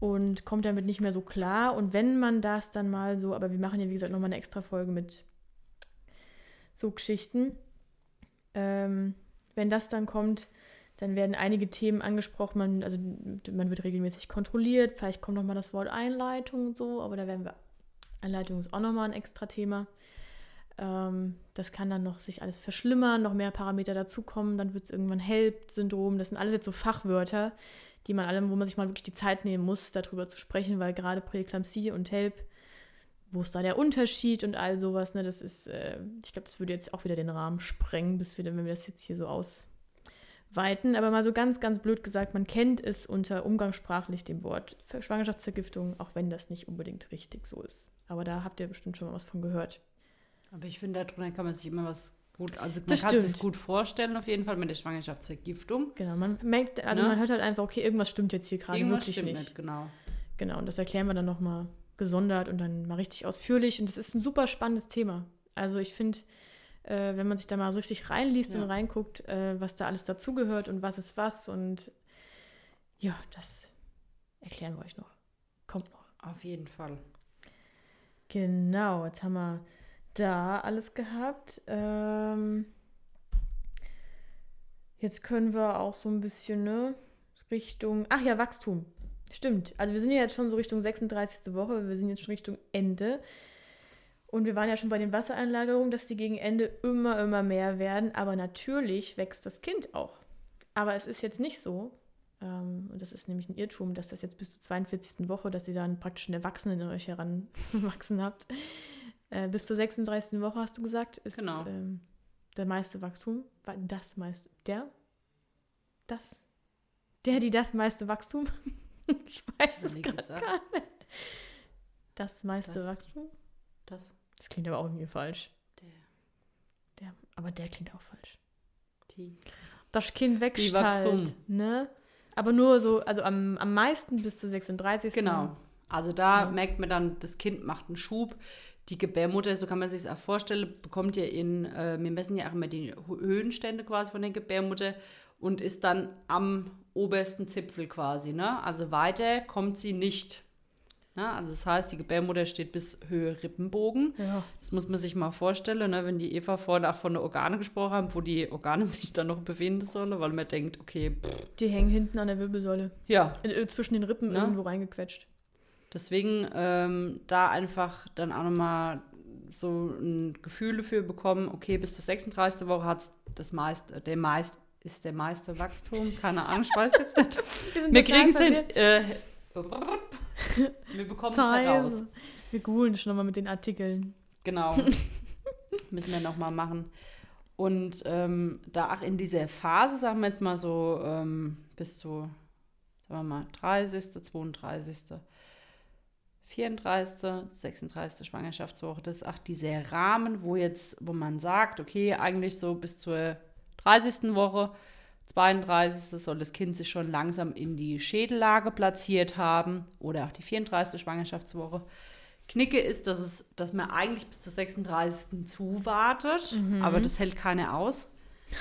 und kommt damit nicht mehr so klar. Und wenn man das dann mal so, aber wir machen ja wie gesagt nochmal eine extra Folge mit so Geschichten, ähm, wenn das dann kommt, dann werden einige Themen angesprochen, man, also man wird regelmäßig kontrolliert, vielleicht kommt nochmal das Wort Einleitung und so, aber da werden wir, Einleitung ist auch nochmal ein extra Thema. Ähm, das kann dann noch sich alles verschlimmern, noch mehr Parameter dazukommen, dann wird es irgendwann HELP-Syndrom. Das sind alles jetzt so Fachwörter, die man alle, wo man sich mal wirklich die Zeit nehmen muss, darüber zu sprechen, weil gerade Präeklampsie und HELP, wo ist da der Unterschied und all sowas, ne, das ist, äh, ich glaube, das würde jetzt auch wieder den Rahmen sprengen, bis wir, wenn wir das jetzt hier so ausweiten. Aber mal so ganz, ganz blöd gesagt, man kennt es unter umgangssprachlich dem Wort Schwangerschaftsvergiftung, auch wenn das nicht unbedingt richtig so ist. Aber da habt ihr bestimmt schon mal was von gehört. Aber ich finde, darunter kann man sich immer was gut, also man Das kann stimmt. sich gut vorstellen, auf jeden Fall mit der Schwangerschaftsvergiftung. Genau, man merkt, also Ne? man hört halt einfach, okay, irgendwas stimmt jetzt hier gerade wirklich stimmt nicht. nicht, genau. Genau, und das erklären wir dann nochmal gesondert und dann mal richtig ausführlich. Und das ist ein super spannendes Thema. Also ich finde, äh, wenn man sich da mal so richtig reinliest Ja. und reinguckt, äh, was da alles dazugehört und was ist was und ja, das erklären wir euch noch. Kommt noch. Auf jeden Fall. Genau, jetzt haben wir da alles gehabt. Ähm, jetzt können wir auch so ein bisschen, ne, Richtung, ach ja, Wachstum. Stimmt. Also wir sind ja jetzt schon so Richtung 36. Woche, wir sind jetzt schon Richtung Ende. Und wir waren ja schon bei den Wassereinlagerungen, dass die gegen Ende immer, immer mehr werden. Aber natürlich wächst das Kind auch. Aber es ist jetzt nicht so, ähm, und das ist nämlich ein Irrtum, dass das jetzt bis zur 42. Woche, dass ihr dann praktisch einen Erwachsenen in euch heranwachsen habt. Äh, bis zur 36. Woche, hast du gesagt, ist Genau. ähm, der meiste Wachstum. Wa- Das meiste. Der? Das? Der, die das meiste Wachstum? ich weiß es gerade gar nicht. Das meiste Das- Wachstum? Das, Das klingt aber auch irgendwie falsch. der, Der, aber der klingt auch falsch. die. Das Kind halt, ne? Aber nur so, also am, am meisten bis zur 36. Genau. Also da Ja. merkt man dann, das Kind macht einen Schub. Die Gebärmutter, so kann man sich das auch vorstellen, bekommt ja in, äh, wir messen ja auch immer die Höhenstände quasi von der Gebärmutter und ist dann am obersten Zipfel quasi. Ne? Also weiter kommt sie nicht. Ne? Also das heißt, die Gebärmutter steht bis Höhe Rippenbogen. Ja. Das muss man sich mal vorstellen, ne? wenn die Eva vorhin auch von den Organe gesprochen haben, wo die Organe sich dann noch befinden sollen, weil man denkt, okay, pff, Die hängen hinten an der Wirbelsäule. ja, In, äh, zwischen den Rippen Ne? irgendwo reingequetscht. Deswegen ähm, da einfach dann auch nochmal so ein Gefühl dafür bekommen, okay, bis zur 36. Woche hat das meiste, der meist, ist der meiste Wachstum, keine Ahnung, ich weiß jetzt nicht. Wir total kriegen es hin. Äh, wir bekommen es heraus. Scheiße. Wir googeln schon nochmal mit den Artikeln. Genau. Müssen wir nochmal machen. Und ähm, da auch in dieser Phase, sagen wir jetzt mal so, ähm, bis zu, sagen wir mal, 30., 32., 34., 36. Schwangerschaftswoche, das ist auch dieser Rahmen, wo jetzt, wo man sagt, okay, eigentlich so bis zur 30. Woche, 32. soll das Kind sich schon langsam in die Schädellage platziert haben oder auch die 34. Schwangerschaftswoche. Knicke ist, dass, es, dass man eigentlich bis zur 36. zuwartet, aber das hält keiner aus.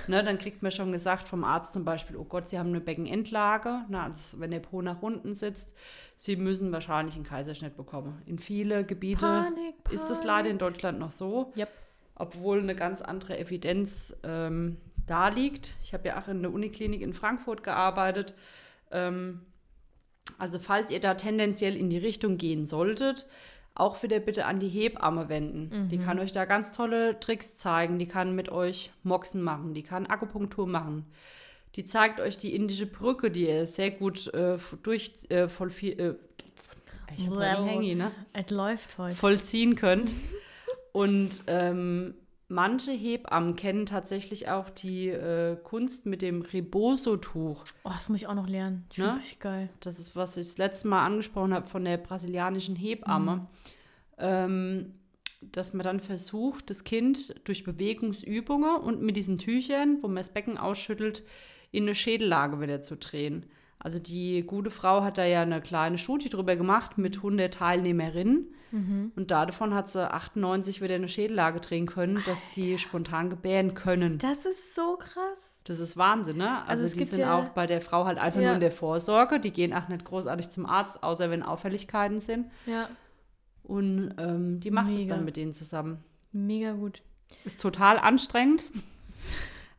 Ne, dann kriegt man schon gesagt vom Arzt zum Beispiel, oh Gott, Sie haben eine Beckenendlage, ne, also wenn der Po nach unten sitzt, Sie müssen wahrscheinlich einen Kaiserschnitt bekommen. In viele Gebiete Panik, ist das leider in Deutschland noch so, Yep. obwohl eine ganz andere Evidenz ähm, da liegt. Ich habe ja auch in der Uniklinik in Frankfurt gearbeitet. Ähm, Also falls ihr da tendenziell in die Richtung gehen solltet, auch wieder bitte an die Hebamme wenden. Mhm. Die kann euch da ganz tolle Tricks zeigen. Die kann mit euch Moxen machen. Die kann Akupunktur machen. Die zeigt euch die indische Brücke, die ihr sehr gut äh, durch äh, voll viel, äh, ich hab Handy, ne? Es läuft heute. vollziehen könnt. Und ähm, manche Hebammen kennen tatsächlich auch die äh, Kunst mit dem Reboso-Tuch. Oh, das muss ich auch noch lernen. Ich Ne? richtig geil. Das ist, was ich das letzte Mal angesprochen habe von der brasilianischen Hebamme. Ähm, dass man dann versucht, das Kind durch Bewegungsübungen und mit diesen Tüchern, wo man das Becken ausschüttelt, in eine Schädellage wieder zu drehen. Also die gute Frau hat da ja eine kleine Studie drüber gemacht mit 100 Teilnehmerinnen. Und davon hat sie 98 wieder eine Schädellage drehen können, dass die spontan gebären können. Das ist so krass. Das ist Wahnsinn, ne? Also, Also es die gibt sind ja- auch bei der Frau halt einfach Ja. nur in der Vorsorge. Die gehen auch nicht großartig zum Arzt, außer wenn Auffälligkeiten sind. Ja, Und ähm, die macht es Mega. dann mit denen zusammen. mega gut. Ist total anstrengend.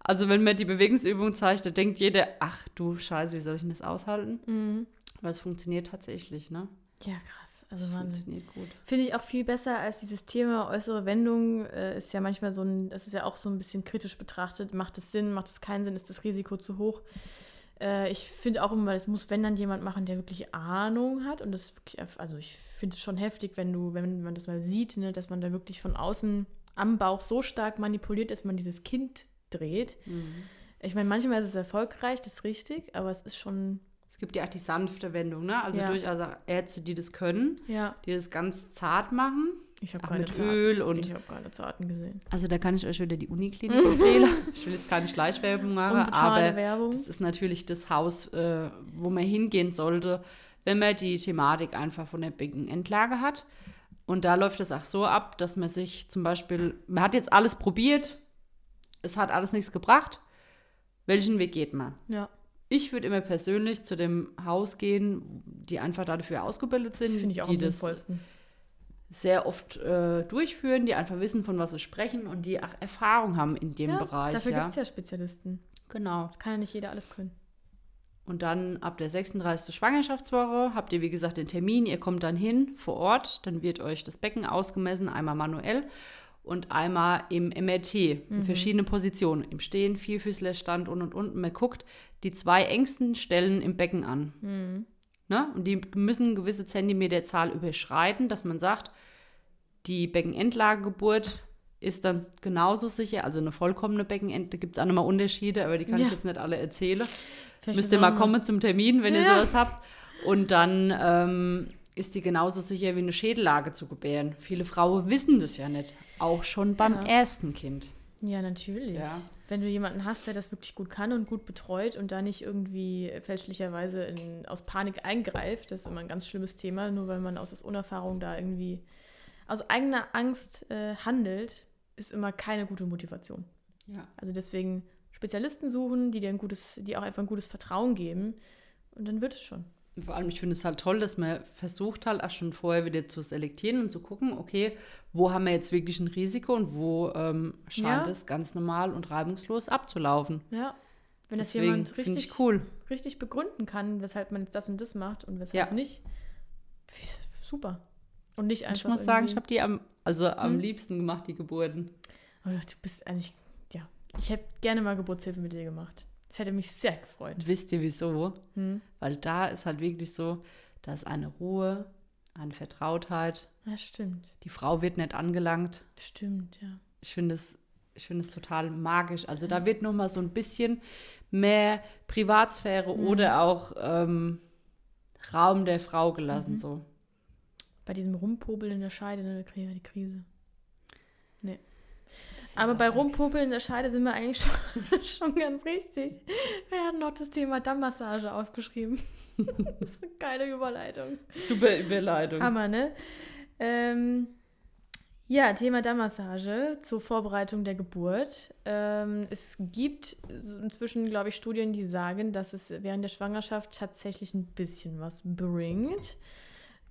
Also wenn man die Bewegungsübung zeigt, da denkt jeder, ach du Scheiße, wie soll ich denn das aushalten? Mhm. Aber es funktioniert tatsächlich, ne? Ja, krass. Also Wahnsinn. Funktioniert gut. Finde ich auch viel besser als dieses Thema äußere Wendung. Äh, ist ja manchmal so ein, das ist ja auch so ein bisschen kritisch betrachtet. Macht es Sinn, macht es keinen Sinn, ist das Risiko zu hoch? Äh, ich finde auch immer, das muss, wenn dann jemand machen, der wirklich Ahnung hat. Und das wirklich, also ich finde es schon heftig, wenn du, wenn man das mal sieht, ne, dass man da wirklich von außen am Bauch so stark manipuliert, dass man dieses Kind dreht. Mhm. Ich meine, manchmal ist es erfolgreich, das ist richtig, aber es ist schon, gibt ja auch die sanfte Wendung, ne? Also Ja. durchaus auch Ärzte, die das können, ja. die das ganz zart machen. Ich habe keine mit Zarten. Öl und ich habe keine Zarten gesehen. Also da kann ich euch wieder die Uniklinik empfehlen. Ich will jetzt keine Schleichwerbung machen, aber Werbung. das ist natürlich das Haus, äh, wo man hingehen sollte, wenn man die Thematik einfach von der Beckenendlage hat. Und da läuft es auch so ab, dass man sich zum Beispiel, man hat jetzt alles probiert, es hat alles nichts gebracht. Welchen Weg geht man? Ja. Ich würde immer persönlich zu dem Haus gehen, die einfach dafür ausgebildet sind, Das finde ich auch die am das sinnvollsten. sehr oft äh, durchführen, die einfach wissen, von was sie sprechen und die auch Erfahrung haben in dem Ja, Bereich. dafür ja. gibt es ja Spezialisten. Genau. Kann ja nicht jeder alles können. Und dann ab der 36. Schwangerschaftswoche habt ihr, wie gesagt, den Termin. Ihr kommt dann hin vor Ort. Dann wird euch das Becken ausgemessen, einmal manuell und einmal im MRT in verschiedene Positionen. Im Stehen, Vierfüßlerstand und und und. Man guckt die zwei engsten Stellen im Becken an. Ne? Und die müssen gewisse Zentimeterzahl überschreiten, dass man sagt, die Beckenendlagegeburt ist dann genauso sicher. Also eine vollkommene Beckenend, da gibt es auch nochmal Unterschiede, aber die kann ich Ja. jetzt nicht alle erzählen. Vielleicht Müsst ihr mal kommen zum Termin, wenn ihr Ja. sowas habt. Und dann ähm, ist die genauso sicher wie eine Schädellage zu gebären. Viele Frauen wissen das ja nicht. Auch schon beim Ja. ersten Kind. Ja, natürlich. Ja. Wenn du jemanden hast, der das wirklich gut kann und gut betreut und da nicht irgendwie fälschlicherweise in, aus Panik eingreift, das ist immer ein ganz schlimmes Thema, nur weil man aus, aus Unerfahrung da irgendwie aus eigener Angst äh, handelt, ist immer keine gute Motivation. Ja. Also deswegen Spezialisten suchen, die dir ein gutes, die auch einfach ein gutes Vertrauen geben und dann wird es schon. Vor allem, ich finde es halt toll, dass man versucht halt auch schon vorher wieder zu selektieren und zu gucken, okay, wo haben wir jetzt wirklich ein Risiko und wo ähm, scheint Ja. es ganz normal und reibungslos abzulaufen. Ja. Wenn das Deswegen jemand finde richtig, ich cool. richtig begründen kann, weshalb man jetzt das und das macht und weshalb Ja. nicht, super. Und nicht einfach. Ich muss sagen, ich habe die am, also am Hm? liebsten gemacht, die Geburten. Oh, du bist, also ich, ja, ich hätte gerne mal Geburtshilfe mit dir gemacht. Das hätte mich sehr gefreut. Wisst ihr wieso? Hm. Weil da ist halt wirklich so, da ist eine Ruhe, eine Vertrautheit. Ja, stimmt. Die Frau wird nicht angelangt. Stimmt, ja. Ich finde es, ich finde es total magisch. Also da wird noch mal so ein bisschen mehr Privatsphäre Mhm. oder auch ähm, Raum der Frau gelassen. Mhm. So. Bei diesem Rumpopeln in der Scheide, ne, da kriege ich ja die Krise. Nee. Aber bei Rumpopeln in der Scheide sind wir eigentlich schon, schon ganz richtig. Wir hatten noch das Thema Dammmassage aufgeschrieben. das ist eine geile Überleitung. Super Überleitung. Hammer, ne? Ähm, ja, Thema Dammmassage zur Vorbereitung der Geburt. Ähm, es gibt inzwischen, glaube ich, Studien, die sagen, dass es während der Schwangerschaft tatsächlich ein bisschen was bringt.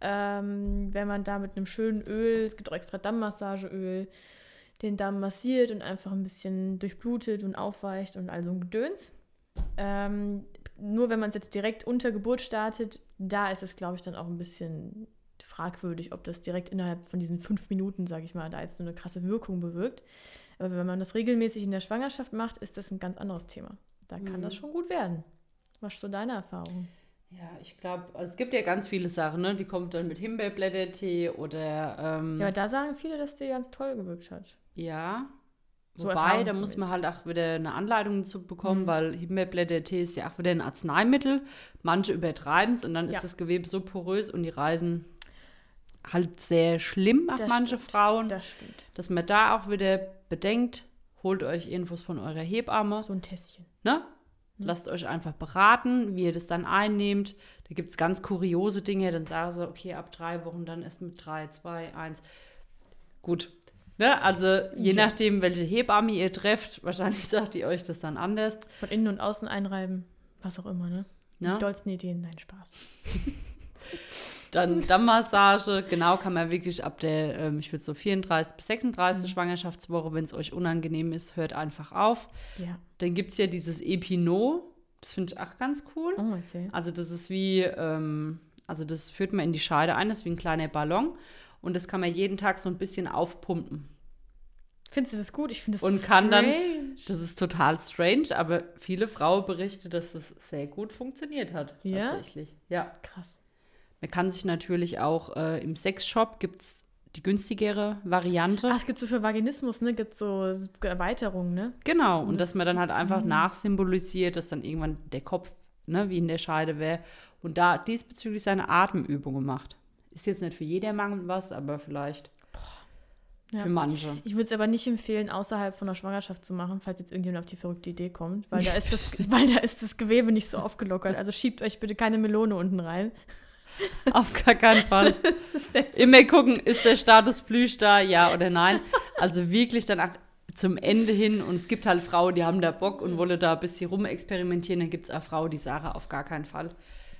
Ähm, wenn man da mit einem schönen Öl, es gibt auch extra Dammmassageöl, den Damm massiert und einfach ein bisschen durchblutet und aufweicht und all so ein Gedöns. Ähm, nur wenn man es jetzt direkt unter Geburt startet, da ist es, glaube ich, dann auch ein bisschen fragwürdig, ob das direkt innerhalb von diesen fünf Minuten, sage ich mal, da jetzt so eine krasse Wirkung bewirkt. Aber wenn man das regelmäßig in der Schwangerschaft macht, ist das ein ganz anderes Thema. Da kann Mhm. das schon gut werden. Was ist so deine Erfahrung? Ja, ich glaube, also es gibt ja ganz viele Sachen, ne? Die kommt dann mit Himbeerblättertee oder ähm, Ja, da sagen viele, dass die ganz toll gewirkt hat. Ja. So Wobei, da muss man halt auch wieder eine Anleitung zu bekommen, Mhm. weil Himbeerblättertee ist ja auch wieder ein Arzneimittel. Manche übertreiben es und dann Ja. ist das Gewebe so porös und die Reisen halt sehr schlimm, auch manche stimmt. Frauen. Das stimmt. dass man da auch wieder bedenkt, holt euch Infos von eurer Hebamme, So ein Tässchen. ne? Lasst euch einfach beraten, wie ihr das dann einnehmt. Da gibt es ganz kuriose Dinge. Dann sagen sie, okay, ab drei Wochen dann erst mit drei, zwei, eins. Gut. Ne? Also je Ja. nachdem, welche Hebamme ihr trefft, wahrscheinlich sagt ihr euch das dann anders. Von innen und außen einreiben. Was auch immer, ne? Die dollsten Ideen, nein, Spaß. Dann Dammmassage, genau, kann man wirklich ab der, ähm, ich würde so 34 bis 36. Mhm. Schwangerschaftswoche, wenn es euch unangenehm ist, hört einfach auf. Ja. Dann gibt es ja dieses Epinot. Das finde ich auch ganz cool. Oh, erzähl. Also das ist wie, ähm, also das führt man in die Scheide ein, das ist wie ein kleiner Ballon. Und das kann man jeden Tag so ein bisschen aufpumpen. Findest du das gut? Ich finde das Und so kann dann- strange. Das ist total strange, aber viele Frauen berichten, dass das sehr gut funktioniert hat. Ja? Tatsächlich. Ja. Krass. Man kann sich natürlich auch äh, im Sexshop gibt es die günstigere Variante. Ah, es gibt so für Vaginismus, ne? Gibt so so Erweiterungen, ne? Genau, und Und dass das- man dann halt einfach Mhm. nachsymbolisiert, dass dann irgendwann der Kopf, ne, wie in der Scheide wäre. Und da diesbezüglich seine Atemübungen macht. Ist jetzt nicht für jedermann was, aber vielleicht Ja. für manche. Ich würde es aber nicht empfehlen, außerhalb von der Schwangerschaft zu machen, falls jetzt irgendjemand auf die verrückte Idee kommt, weil da ist das, weil da ist das Gewebe nicht so aufgelockert. Also schiebt euch bitte keine Melone unten rein. Auf gar keinen Fall. Immer gucken, ist der Status Plüsch da, ja oder nein. Also wirklich dann auch zum Ende hin. Und es gibt halt Frauen, die haben da Bock und wollen da ein bisschen rumexperimentieren. Dann gibt es auch Frauen, die sagen, auf gar keinen Fall.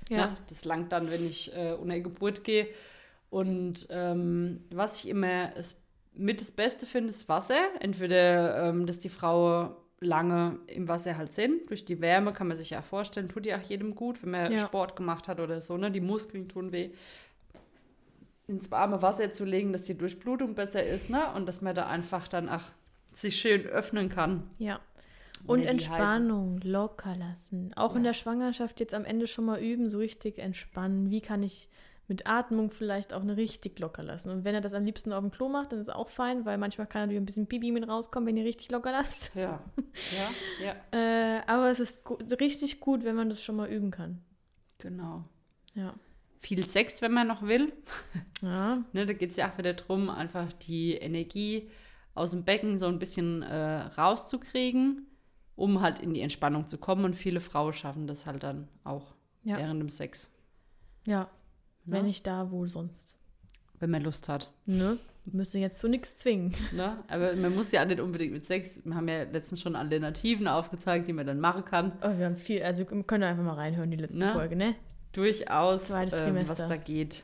ja. Ja. das langt dann, wenn ich äh, unter Geburt gehe. Und ähm, was ich immer mit das Beste finde, ist Wasser. Entweder, ähm, dass die Frauen lange im Wasser halt sind. Durch die Wärme kann man sich ja vorstellen, tut ja auch jedem gut, wenn man Ja. Sport gemacht hat oder so. Ne? Die Muskeln tun weh. Ins warme Wasser zu legen, dass die Durchblutung besser ist. Ne? Und dass man da einfach dann auch sich schön öffnen kann. Ja. Und die Entspannung, locker lassen. Auch in Ja. der Schwangerschaft jetzt am Ende schon mal üben, so richtig entspannen. Wie kann ich mit Atmung vielleicht auch eine richtig locker lassen? Und wenn er das am liebsten auf dem Klo macht, dann ist auch fein, weil manchmal kann natürlich ein bisschen Pipi mit rauskommen, wenn ihr richtig locker lasst. Ja, ja, ja, Äh, aber es ist gu richtig gut, wenn man das schon mal üben kann. genau. Ja. Viel Sex, wenn man noch will. Ja, Ne, da geht es ja auch wieder darum, einfach die Energie aus dem Becken so ein bisschen äh, rauszukriegen, um halt in die Entspannung zu kommen. Und viele Frauen schaffen das halt dann auch Ja. während dem Sex, ja. Ne? Wenn nicht da, wo sonst. wenn man Lust hat. Ne? Müsste jetzt so nichts zwingen. Ne? Aber man muss ja nicht unbedingt mit Sex. Wir haben ja letztens schon Alternativen aufgezeigt, die man dann machen kann. Oh, wir haben viel, also wir können einfach mal reinhören, die letzte Ne? Folge, ne? Durchaus, Zweites ähm, was da geht.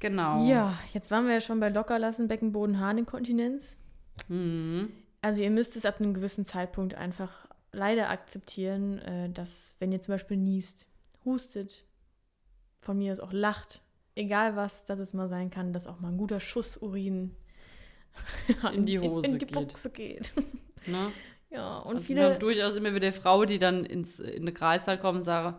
Genau. Ja, jetzt waren wir ja schon bei Lockerlassen, Beckenboden, Harninkontinenz. Mhm. Also ihr müsst es ab einem gewissen Zeitpunkt einfach leider akzeptieren, äh, dass wenn ihr zum Beispiel niest, hustet, von mir aus auch lacht, egal was, dass es mal sein kann, dass auch mal ein guter Schuss Urin In die Hose in, in die geht. Buchse geht. Ne? ja, und also wir haben viele durchaus immer wieder Frauen, die dann ins, in den Kreissaal kommen und sagen,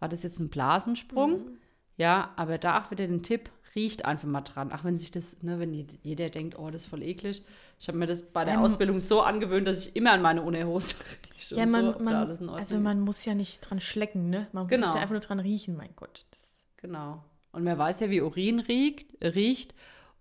war das jetzt ein Blasensprung? Mhm. Ja, aber da auch wieder den Tipp, riecht einfach mal dran. Auch wenn sich das, ne, wenn jed- jeder denkt, oh, das ist voll eklig. Ich habe mir das bei der Ähm, Ausbildung so angewöhnt, dass ich immer an meine Unterhose rieche. Ja, man, so, man, also man muss ja nicht dran schlecken, ne? Man Genau. muss ja einfach nur dran riechen, mein Gott. Das, Genau. Und man weiß ja, wie Urin riecht. riecht.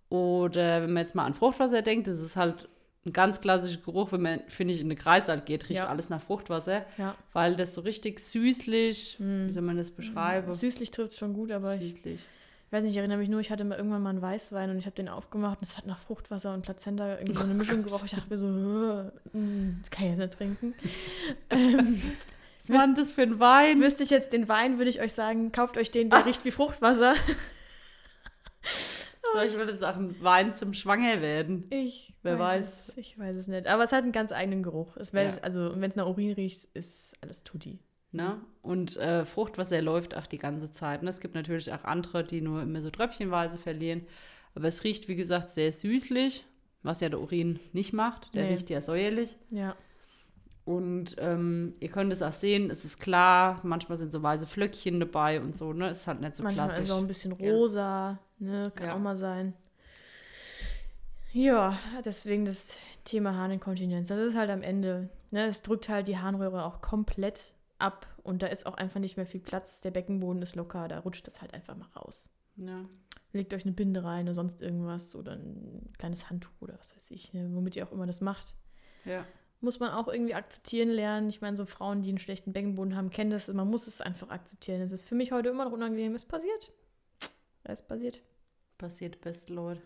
Oder wenn man jetzt mal an Fruchtwasser denkt, das ist halt ein ganz klassischer Geruch, wenn man, finde ich, in den Kreislauf geht, riecht Ja. alles nach Fruchtwasser. ja. Weil das so richtig süßlich, Hm. wie soll man das beschreiben? Süßlich trifft schon gut, aber ich Süßlich. Ich weiß nicht, ich erinnere mich nur, ich hatte mal irgendwann mal einen Weißwein und ich habe den aufgemacht und es hat nach Fruchtwasser und Plazenta irgendwie so eine Mischung gerochen. Ich dachte mir so, "Äh, mm, das kann ich jetzt nicht trinken. ähm, Was war denn das für ein Wein? wüsste ich jetzt den Wein, würde ich euch sagen, kauft euch den, der riecht wie Fruchtwasser. Vielleicht wird es auch ein Wein zum Schwangerwerden. Ich Wer weiß. Es, ich weiß es nicht. Aber es hat einen ganz eigenen Geruch. Es wär, Ja. Also, wenn es nach Urin riecht, ist alles tutti. Ne? Und äh, Fruchtwasser läuft auch die ganze Zeit. Ne? Es gibt natürlich auch andere, die nur immer so tröpfchenweise verlieren. Aber es riecht, wie gesagt, sehr süßlich, was ja der Urin nicht macht. Der Nee. riecht ja säuerlich. Ja. Und ähm, ihr könnt es auch sehen, es ist klar, manchmal sind so weiße Flöckchen dabei und so, ne? Ist halt nicht so Manchmal klassisch. ist auch ein bisschen rosa, ne? Kann Ja. auch mal sein. Ja, deswegen das Thema Harninkontinenz. Das ist halt am Ende, ne? Es drückt halt die Harnröhre auch komplett ab und da ist auch einfach nicht mehr viel Platz. Der Beckenboden ist locker, da rutscht das halt einfach mal raus. ja. Legt euch eine Binde rein oder sonst irgendwas oder ein kleines Handtuch oder was weiß ich, ne? womit ihr auch immer das macht. ja. Muss man auch irgendwie akzeptieren lernen. Ich meine, so Frauen, die einen schlechten Beckenboden haben, kennen das. Man muss es einfach akzeptieren. Es ist für mich heute immer noch unangenehm. Es passiert. Es passiert. Passiert best, Leute.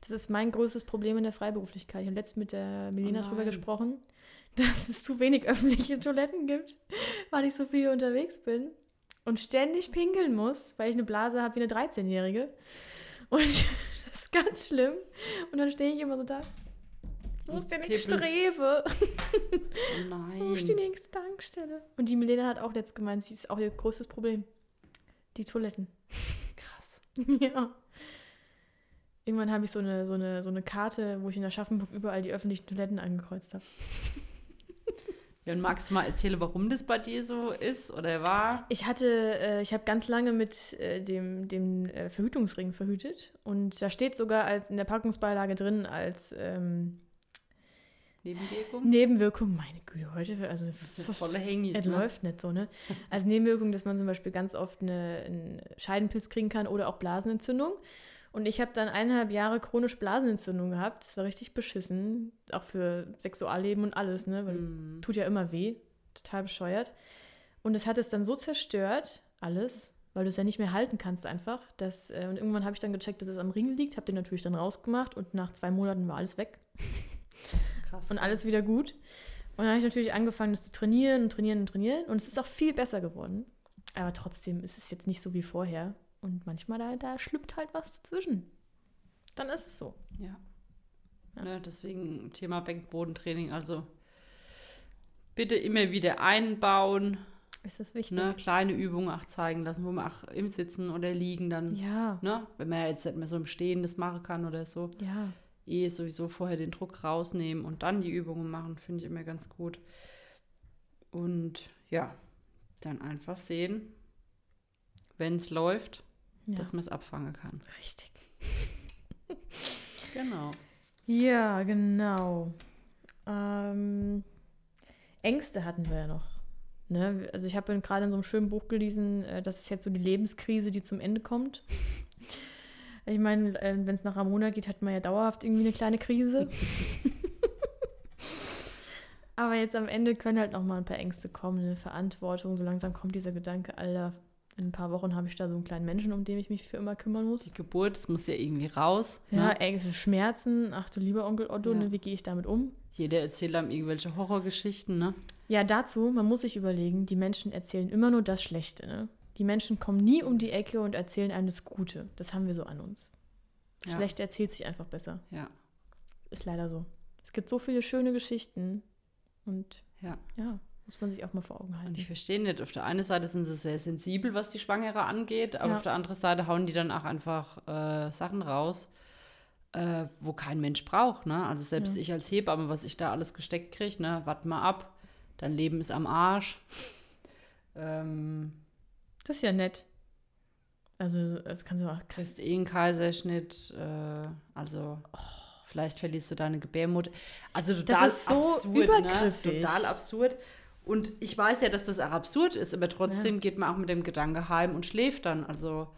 Das ist mein größtes Problem in der Freiberuflichkeit. Ich habe letztens mit der Melina Oh drüber gesprochen, dass es zu wenig öffentliche Toiletten gibt, weil ich so viel unterwegs bin und ständig pinkeln muss, weil ich eine Blase habe wie eine 13-Jährige. Und das ist ganz schlimm. Und dann stehe ich immer so da. Wo ist denn ich tippelst. strebe? Oh Wo ist die nein. nächste Tankstelle? Und die Melina hat auch jetzt gemeint, sie ist auch ihr größtes Problem. Die Toiletten. Krass. Ja. Irgendwann habe ich so eine, so, eine, so eine Karte, wo ich in Aschaffenburg überall die öffentlichen Toiletten angekreuzt habe. Ja, und magst du mal erzählen, warum das bei dir so ist oder war? Ich hatte, äh, ich habe ganz lange mit äh, dem, dem äh, Verhütungsring verhütet. Und da steht sogar als in der Packungsbeilage drin als ähm, Nebenwirkung? Nebenwirkung, meine Güte, heute, also volle Hängis, Es ne? läuft nicht so, ne? Als Nebenwirkung, dass man zum Beispiel ganz oft eine, einen Scheidenpilz kriegen kann oder auch Blasenentzündung. Und ich habe dann eineinhalb Jahre chronisch Blasenentzündung gehabt. Das war richtig beschissen. Auch für Sexualleben und alles, ne? Weil Mm. tut ja immer weh. Total bescheuert. Und es hat es dann so zerstört, alles, weil du es ja nicht mehr halten kannst einfach. Dass, äh, und irgendwann habe ich dann gecheckt, dass es am Ring liegt, habe den natürlich dann rausgemacht und nach zwei Monaten war alles weg Krass. und alles wieder gut. Und dann habe ich natürlich angefangen, das zu trainieren und trainieren und trainieren. Und es ist auch viel besser geworden. Aber trotzdem ist es jetzt nicht so wie vorher. Und manchmal da, da schlüpft halt was dazwischen. Dann ist es so. Ja. Ja. Ne, deswegen Thema Beckenbodentraining. Also bitte immer wieder einbauen. Ist das wichtig? Ne, kleine Übungen auch zeigen lassen, wo man auch im Sitzen oder Liegen dann, Ja, ne, wenn man jetzt nicht mehr so im Stehen das machen kann oder so, ja. Eh sowieso vorher den Druck rausnehmen und dann die Übungen machen, finde ich immer ganz gut. Und ja, dann einfach sehen, wenn es läuft, ja. dass man es abfangen kann. Richtig. Genau. Ja, genau. Ähm, Ängste hatten wir ja noch. Ne? Also ich habe gerade in so einem schönen Buch gelesen, äh, das ist jetzt so die Lebenskrise, die zum Ende kommt. Ich meine, äh, wenn es nach Ramona geht, hat man ja dauerhaft irgendwie eine kleine Krise. Aber jetzt am Ende können halt noch mal ein paar Ängste kommen, eine Verantwortung. So langsam kommt dieser Gedanke, Alter, in ein paar Wochen habe ich da so einen kleinen Menschen, um den ich mich für immer kümmern muss. Die Geburt, das muss ja irgendwie raus. Ja, Ne? Ängste, Schmerzen. Ach du lieber Onkel Otto, Ja. ne, wie gehe ich damit um? Jeder erzählt einem irgendwelche Horrorgeschichten, ne? Ja, dazu, man muss sich überlegen, die Menschen erzählen immer nur das Schlechte. Ne? Die Menschen kommen nie um die Ecke und erzählen einem das Gute. Das haben wir so an uns. Das Ja. Schlechte erzählt sich einfach besser. Ja, Ist leider so. Es gibt so viele schöne Geschichten und ja. ja, muss man sich auch mal vor Augen Und halten. ich verstehe nicht, auf der einen Seite sind sie sehr sensibel, was die Schwangere angeht, aber Ja. auf der anderen Seite hauen die dann auch einfach äh, Sachen raus, äh, wo kein Mensch braucht. Ne? Also selbst Ja. ich als Hebamme, was ich da alles gesteckt kriege, ne? wart mal ab, dein Leben ist am Arsch. ähm, Das ist ja nett. Also, das kannst du auch krass. kriegst eh einen Kaiserschnitt, äh, also vielleicht verlierst du deine Gebärmutter. Also total ist so absurd, übergriffig. Ne? Total absurd. Und ich weiß ja, dass das auch absurd ist, aber trotzdem geht man auch mit dem Gedanke heim und schläft dann. Also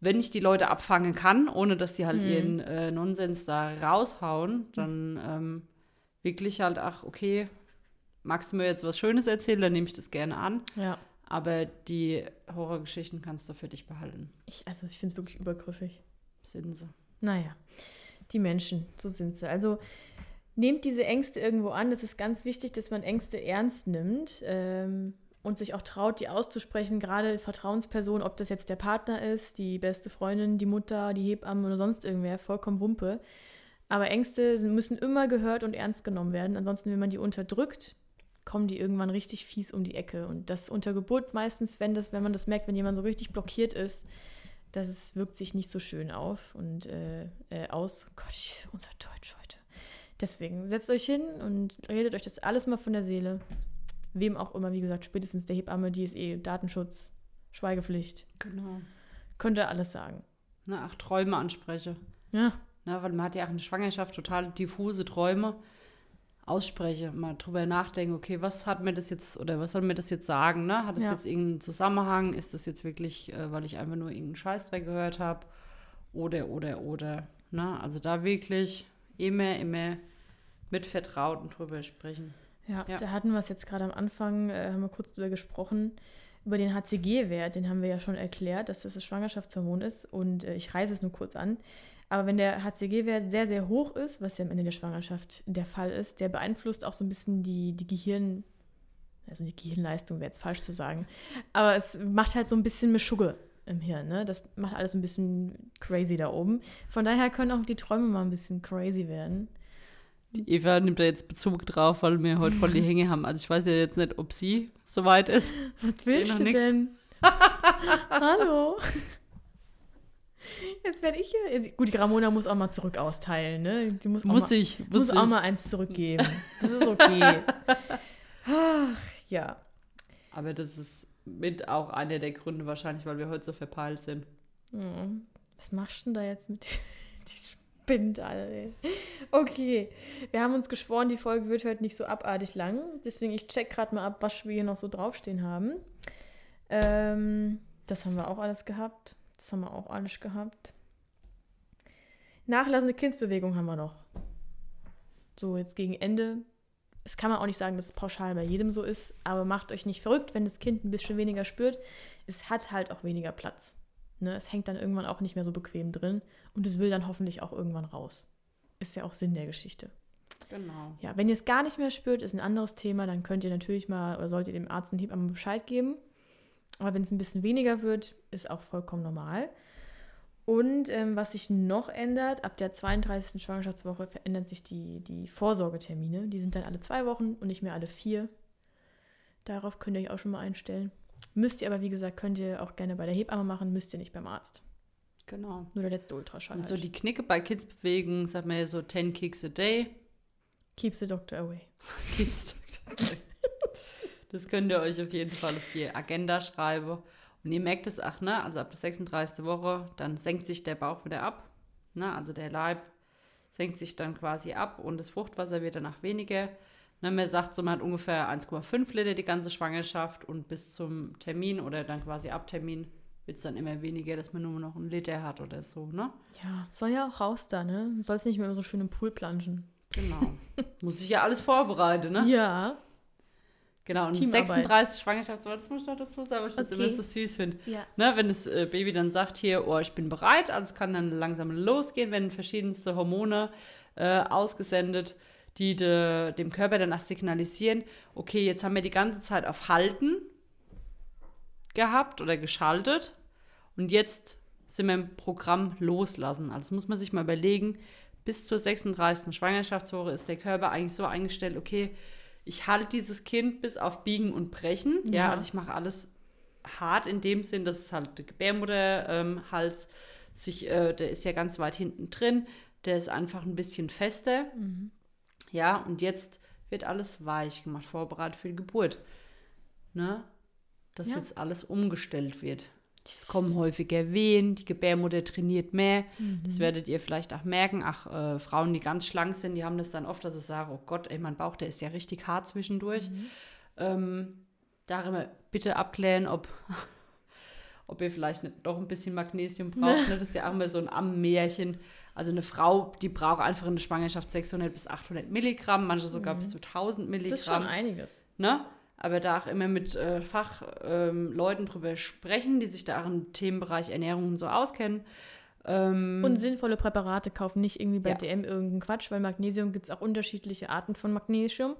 wenn ich die Leute abfangen kann, ohne dass sie halt Mhm. ihren äh, Nonsens da raushauen, dann ähm, wirklich halt, ach, okay, magst du mir jetzt was Schönes erzählen, dann nehme ich das gerne an. Ja. Aber die Horrorgeschichten kannst du für dich behalten. Ich, also, ich finde es wirklich übergriffig. Sind sie. Naja, die Menschen, so sind sie. Also nehmt diese Ängste irgendwo an. Es ist ganz wichtig, dass man Ängste ernst nimmt ähm, und sich auch traut, die auszusprechen. Gerade Vertrauenspersonen, ob das jetzt der Partner ist, die beste Freundin, die Mutter, die Hebamme oder sonst irgendwer, vollkommen Wumpe. Aber Ängste müssen immer gehört und ernst genommen werden. Ansonsten, wenn man die unterdrückt, kommen die irgendwann richtig fies um die Ecke. Und das unter Geburt meistens, wenn, das, wenn man das merkt, wenn jemand so richtig blockiert ist, das ist, wirkt sich nicht so schön auf und äh, äh, aus. Oh Gott, ich, unser Deutsch heute. Deswegen setzt euch hin und redet euch das alles mal von der Seele. Wem auch immer, wie gesagt, spätestens der Hebamme, die ist eh Datenschutz, Schweigepflicht. Genau. Könnt ihr alles sagen. Na, auch Träume anspreche. Ja. Na, weil man hat ja auch in der Schwangerschaft total diffuse Träume. Ausspreche, mal drüber nachdenken, okay, was hat mir das jetzt oder was soll mir das jetzt sagen? Ne? Hat das Ja. jetzt irgendeinen Zusammenhang? Ist das jetzt wirklich, äh, weil ich einfach nur irgendeinen Scheißdreck gehört habe? Oder, oder, oder. Ne? Also da wirklich immer, immer mit Vertrauten drüber sprechen. Ja, Ja. da hatten wir es jetzt gerade am Anfang, äh, haben wir kurz drüber gesprochen, über den HCG-Wert, den haben wir ja schon erklärt, dass das das Schwangerschaftshormon ist und äh, ich reiße es nur kurz an. Aber wenn der HCG-Wert sehr, sehr hoch ist, was ja am Ende der Schwangerschaft der Fall ist, der beeinflusst auch so ein bisschen die, die Gehirn, also die Gehirnleistung wäre jetzt falsch zu sagen, aber es macht halt so ein bisschen Mischugge im Hirn, ne? Das macht alles ein bisschen crazy da oben. Von daher können auch die Träume mal ein bisschen crazy werden. Die Eva nimmt da jetzt Bezug drauf, weil wir heute voll die Hänge haben. Also ich weiß ja jetzt nicht, ob sie soweit ist. Was willst du denn? Hallo. Jetzt werde ich hier. Gut, die Ramona muss auch mal zurück austeilen, ne? Die muss auch, Muss mal, ich, muss, muss ich. auch mal eins zurückgeben. Das ist okay. Ach, ja. Aber das ist mit auch einer der Gründe wahrscheinlich, weil wir heute so verpeilt sind. Hm. Was machst du denn da jetzt mit die spinnt alle? ey. Okay, wir haben uns geschworen, die Folge wird heute nicht so abartig lang. Deswegen ich check gerade mal ab, was wir hier noch so draufstehen haben. Ähm, das haben wir auch alles gehabt. Das haben wir auch alles gehabt. Nachlassende Kindsbewegung haben wir noch. So, jetzt gegen Ende. Das kann man auch nicht sagen, dass es pauschal bei jedem so ist, aber macht euch nicht verrückt, wenn das Kind ein bisschen weniger spürt. Es hat halt auch weniger Platz. Ne? Es hängt dann irgendwann auch nicht mehr so bequem drin und es will dann hoffentlich auch irgendwann raus. Ist ja auch Sinn der Geschichte. Genau. Ja, wenn ihr es gar nicht mehr spürt, ist ein anderes Thema, dann könnt ihr natürlich mal oder solltet ihr dem Arzt und Hebammen Bescheid geben. Aber wenn es ein bisschen weniger wird, ist auch vollkommen normal. Und ähm, was sich noch ändert, ab der 32. Schwangerschaftswoche verändern sich die, die Vorsorgetermine. Die sind dann alle zwei Wochen und nicht mehr alle vier. Darauf könnt ihr euch auch schon mal einstellen. Müsst ihr aber, wie gesagt, könnt ihr auch gerne bei der Hebamme machen, müsst ihr nicht beim Arzt. Genau. Nur der letzte Ultraschall. Und so halt. die Knicke bei Kidsbewegung, sagt man ja so 10 Kicks a day. Keeps the doctor away. Keeps Das könnt ihr euch auf jeden Fall auf die Agenda schreiben. Und ihr merkt es auch, ne? Also ab der 36. Woche, dann senkt sich der Bauch wieder ab. Ne? Also der Leib senkt sich dann quasi ab und das Fruchtwasser wird danach weniger. Ne, man sagt so, man hat ungefähr 1,5 Liter die ganze Schwangerschaft und bis zum Termin oder dann quasi ab Termin wird es dann immer weniger, dass man nur noch einen Liter hat oder so, ne? Ja, soll ja auch raus da, ne? Soll es nicht mehr so schön im Pool planschen. Genau. Muss ich ja alles vorbereiten, ne? Ja. Genau, und Teamarbeit. 36 Schwangerschaftswochen, das muss ich noch dazu sagen, weil ich das Okay. immer so süß finde. Ja. Ne, wenn das äh, Baby dann sagt, hier, oh, ich bin bereit, also es kann dann langsam losgehen, wenn verschiedenste Hormone äh, ausgesendet, die de, dem Körper danach signalisieren, okay, jetzt haben wir die ganze Zeit auf Halten gehabt oder geschaltet und jetzt sind wir im Programm loslassen. Also das muss man sich mal überlegen, bis zur 36. Schwangerschaftswoche ist der Körper eigentlich so eingestellt, okay, ich halte dieses Kind bis auf Biegen und Brechen. Ja, Ja. also ich mache alles hart in dem Sinn, dass es halt der Gebärmutterhals ähm, sich, äh, der ist ja ganz weit hinten drin, der ist einfach ein bisschen fester. Ja, und jetzt wird alles weich gemacht, vorbereitet für die Geburt. Ne? Dass Ja. jetzt alles umgestellt wird. Es kommen häufiger Wehen, die Gebärmutter trainiert mehr. Das werdet ihr vielleicht auch merken. Ach, äh, Frauen, die ganz schlank sind, die haben das dann oft, dass sie sagen, oh Gott, ey, mein Bauch, der ist ja richtig hart zwischendurch. Ähm, darüber bitte abklären, ob, ob ihr vielleicht nicht doch ein bisschen Magnesium braucht. ne? Das ist ja auch immer so ein Ammärchen. Also eine Frau, die braucht einfach in der Schwangerschaft 600 bis 800 Milligramm, manche sogar bis zu 1000 Milligramm. Das ist schon einiges. Ne? Aber da auch immer mit äh, Fachleuten ähm, drüber sprechen, die sich da auch im Themenbereich Ernährung und so auskennen. Ähm, Und sinnvolle Präparate kaufen, nicht irgendwie bei Ja. DM irgendeinen Quatsch, weil Magnesium gibt es auch unterschiedliche Arten von Magnesium.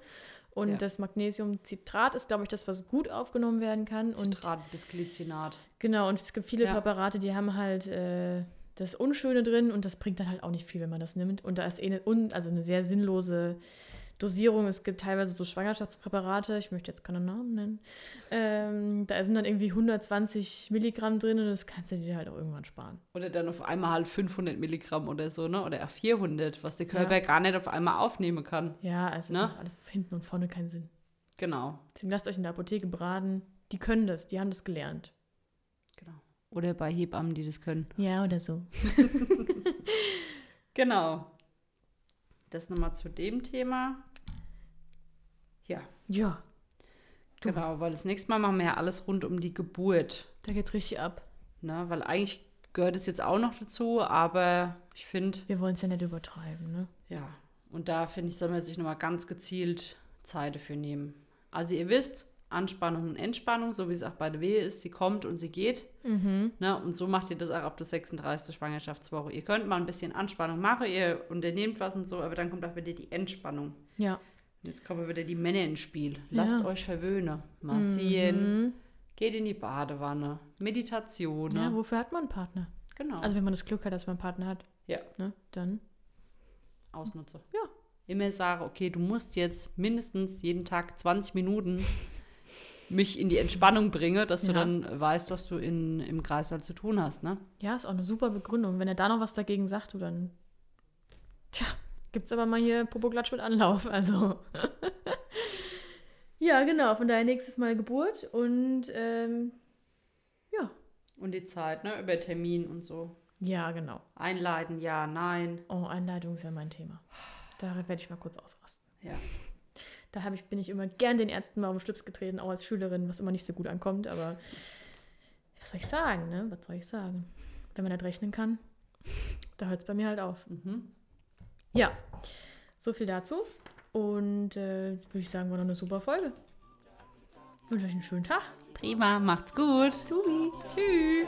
Und Ja. das Magnesiumcitrat ist, glaube ich, das, was gut aufgenommen werden kann. Und Citrat bis Glycinat. genau, und es gibt viele Ja. Präparate, die haben halt äh, das Unschöne drin und das bringt dann halt auch nicht viel, wenn man das nimmt. Und da ist eh eine, also eine sehr sinnlose Dosierung. Es gibt teilweise so Schwangerschaftspräparate, ich möchte jetzt keine Namen nennen. Ähm, da sind dann irgendwie 120 Milligramm drin und das kannst du dir halt auch irgendwann sparen. Oder dann auf einmal halt 500 Milligramm oder so, ne? Oder auch 400, was der Körper ja. gar nicht auf einmal aufnehmen kann. Ja, also es ne? macht alles hinten und vorne keinen Sinn. Genau. Deswegen lasst euch in der Apotheke beraten. Die können das, die haben das gelernt. Genau. Oder bei Hebammen, die das können. Ja, oder so. genau. Das nochmal zu dem Thema. Ja. Ja. Du. Genau, weil das nächste Mal machen wir ja alles rund um die Geburt. Da geht's richtig ab. Ne, weil eigentlich gehört es jetzt auch noch dazu, aber ich finde. Wir wollen es ja nicht übertreiben, ne? Ja. Und da finde ich, soll man sich nochmal ganz gezielt Zeit dafür nehmen. Also ihr wisst, Anspannung und Entspannung, so wie es auch bei der Wehe ist, sie kommt und sie geht. Mhm. Ne? Und so macht ihr das auch ab der 36. Schwangerschaftswoche. Ihr könnt mal ein bisschen Anspannung machen, ihr unternehmt was und so, aber dann kommt auch wieder die Entspannung. Ja. Jetzt kommen wieder die Männer ins Spiel. Lasst ja. euch verwöhnen. Massieren. Mhm. Geht in die Badewanne. Meditation. Ja, wofür hat man einen Partner? Genau. Also wenn man das Glück hat, dass man einen Partner hat. Ja. Ne? Dann. Ausnutze. Ja. Immer sage, okay, du musst jetzt mindestens jeden Tag 20 Minuten mich in die Entspannung bringen, dass du ja. dann weißt, was du in, im Kreis halt zu tun hast, ne? Ja, ist auch eine super Begründung. Wenn er da noch was dagegen sagt, du dann. Tja, gibt's aber mal hier Popoklatsch mit Anlauf, also. ja, genau, von daher nächstes Mal Geburt und ähm, ja. Und die Zeit, ne? Über Termin und so. Ja, genau. Einleiten, ja, nein. Oh, Einleitung ist ja mein Thema. Da werde ich mal kurz ausrasten. Ja. Da ich, bin ich immer gern den Ärzten mal den Schlips getreten, auch als Schülerin, was immer nicht so gut ankommt. Aber was soll ich sagen, ne? Was soll ich sagen? Wenn man nicht rechnen kann, da hört es bei mir halt auf. Mhm. Ja, so viel dazu. Und äh, würde ich sagen, war noch eine super Folge. Ich wünsche euch einen schönen Tag. Prima, macht's gut. Tschüss.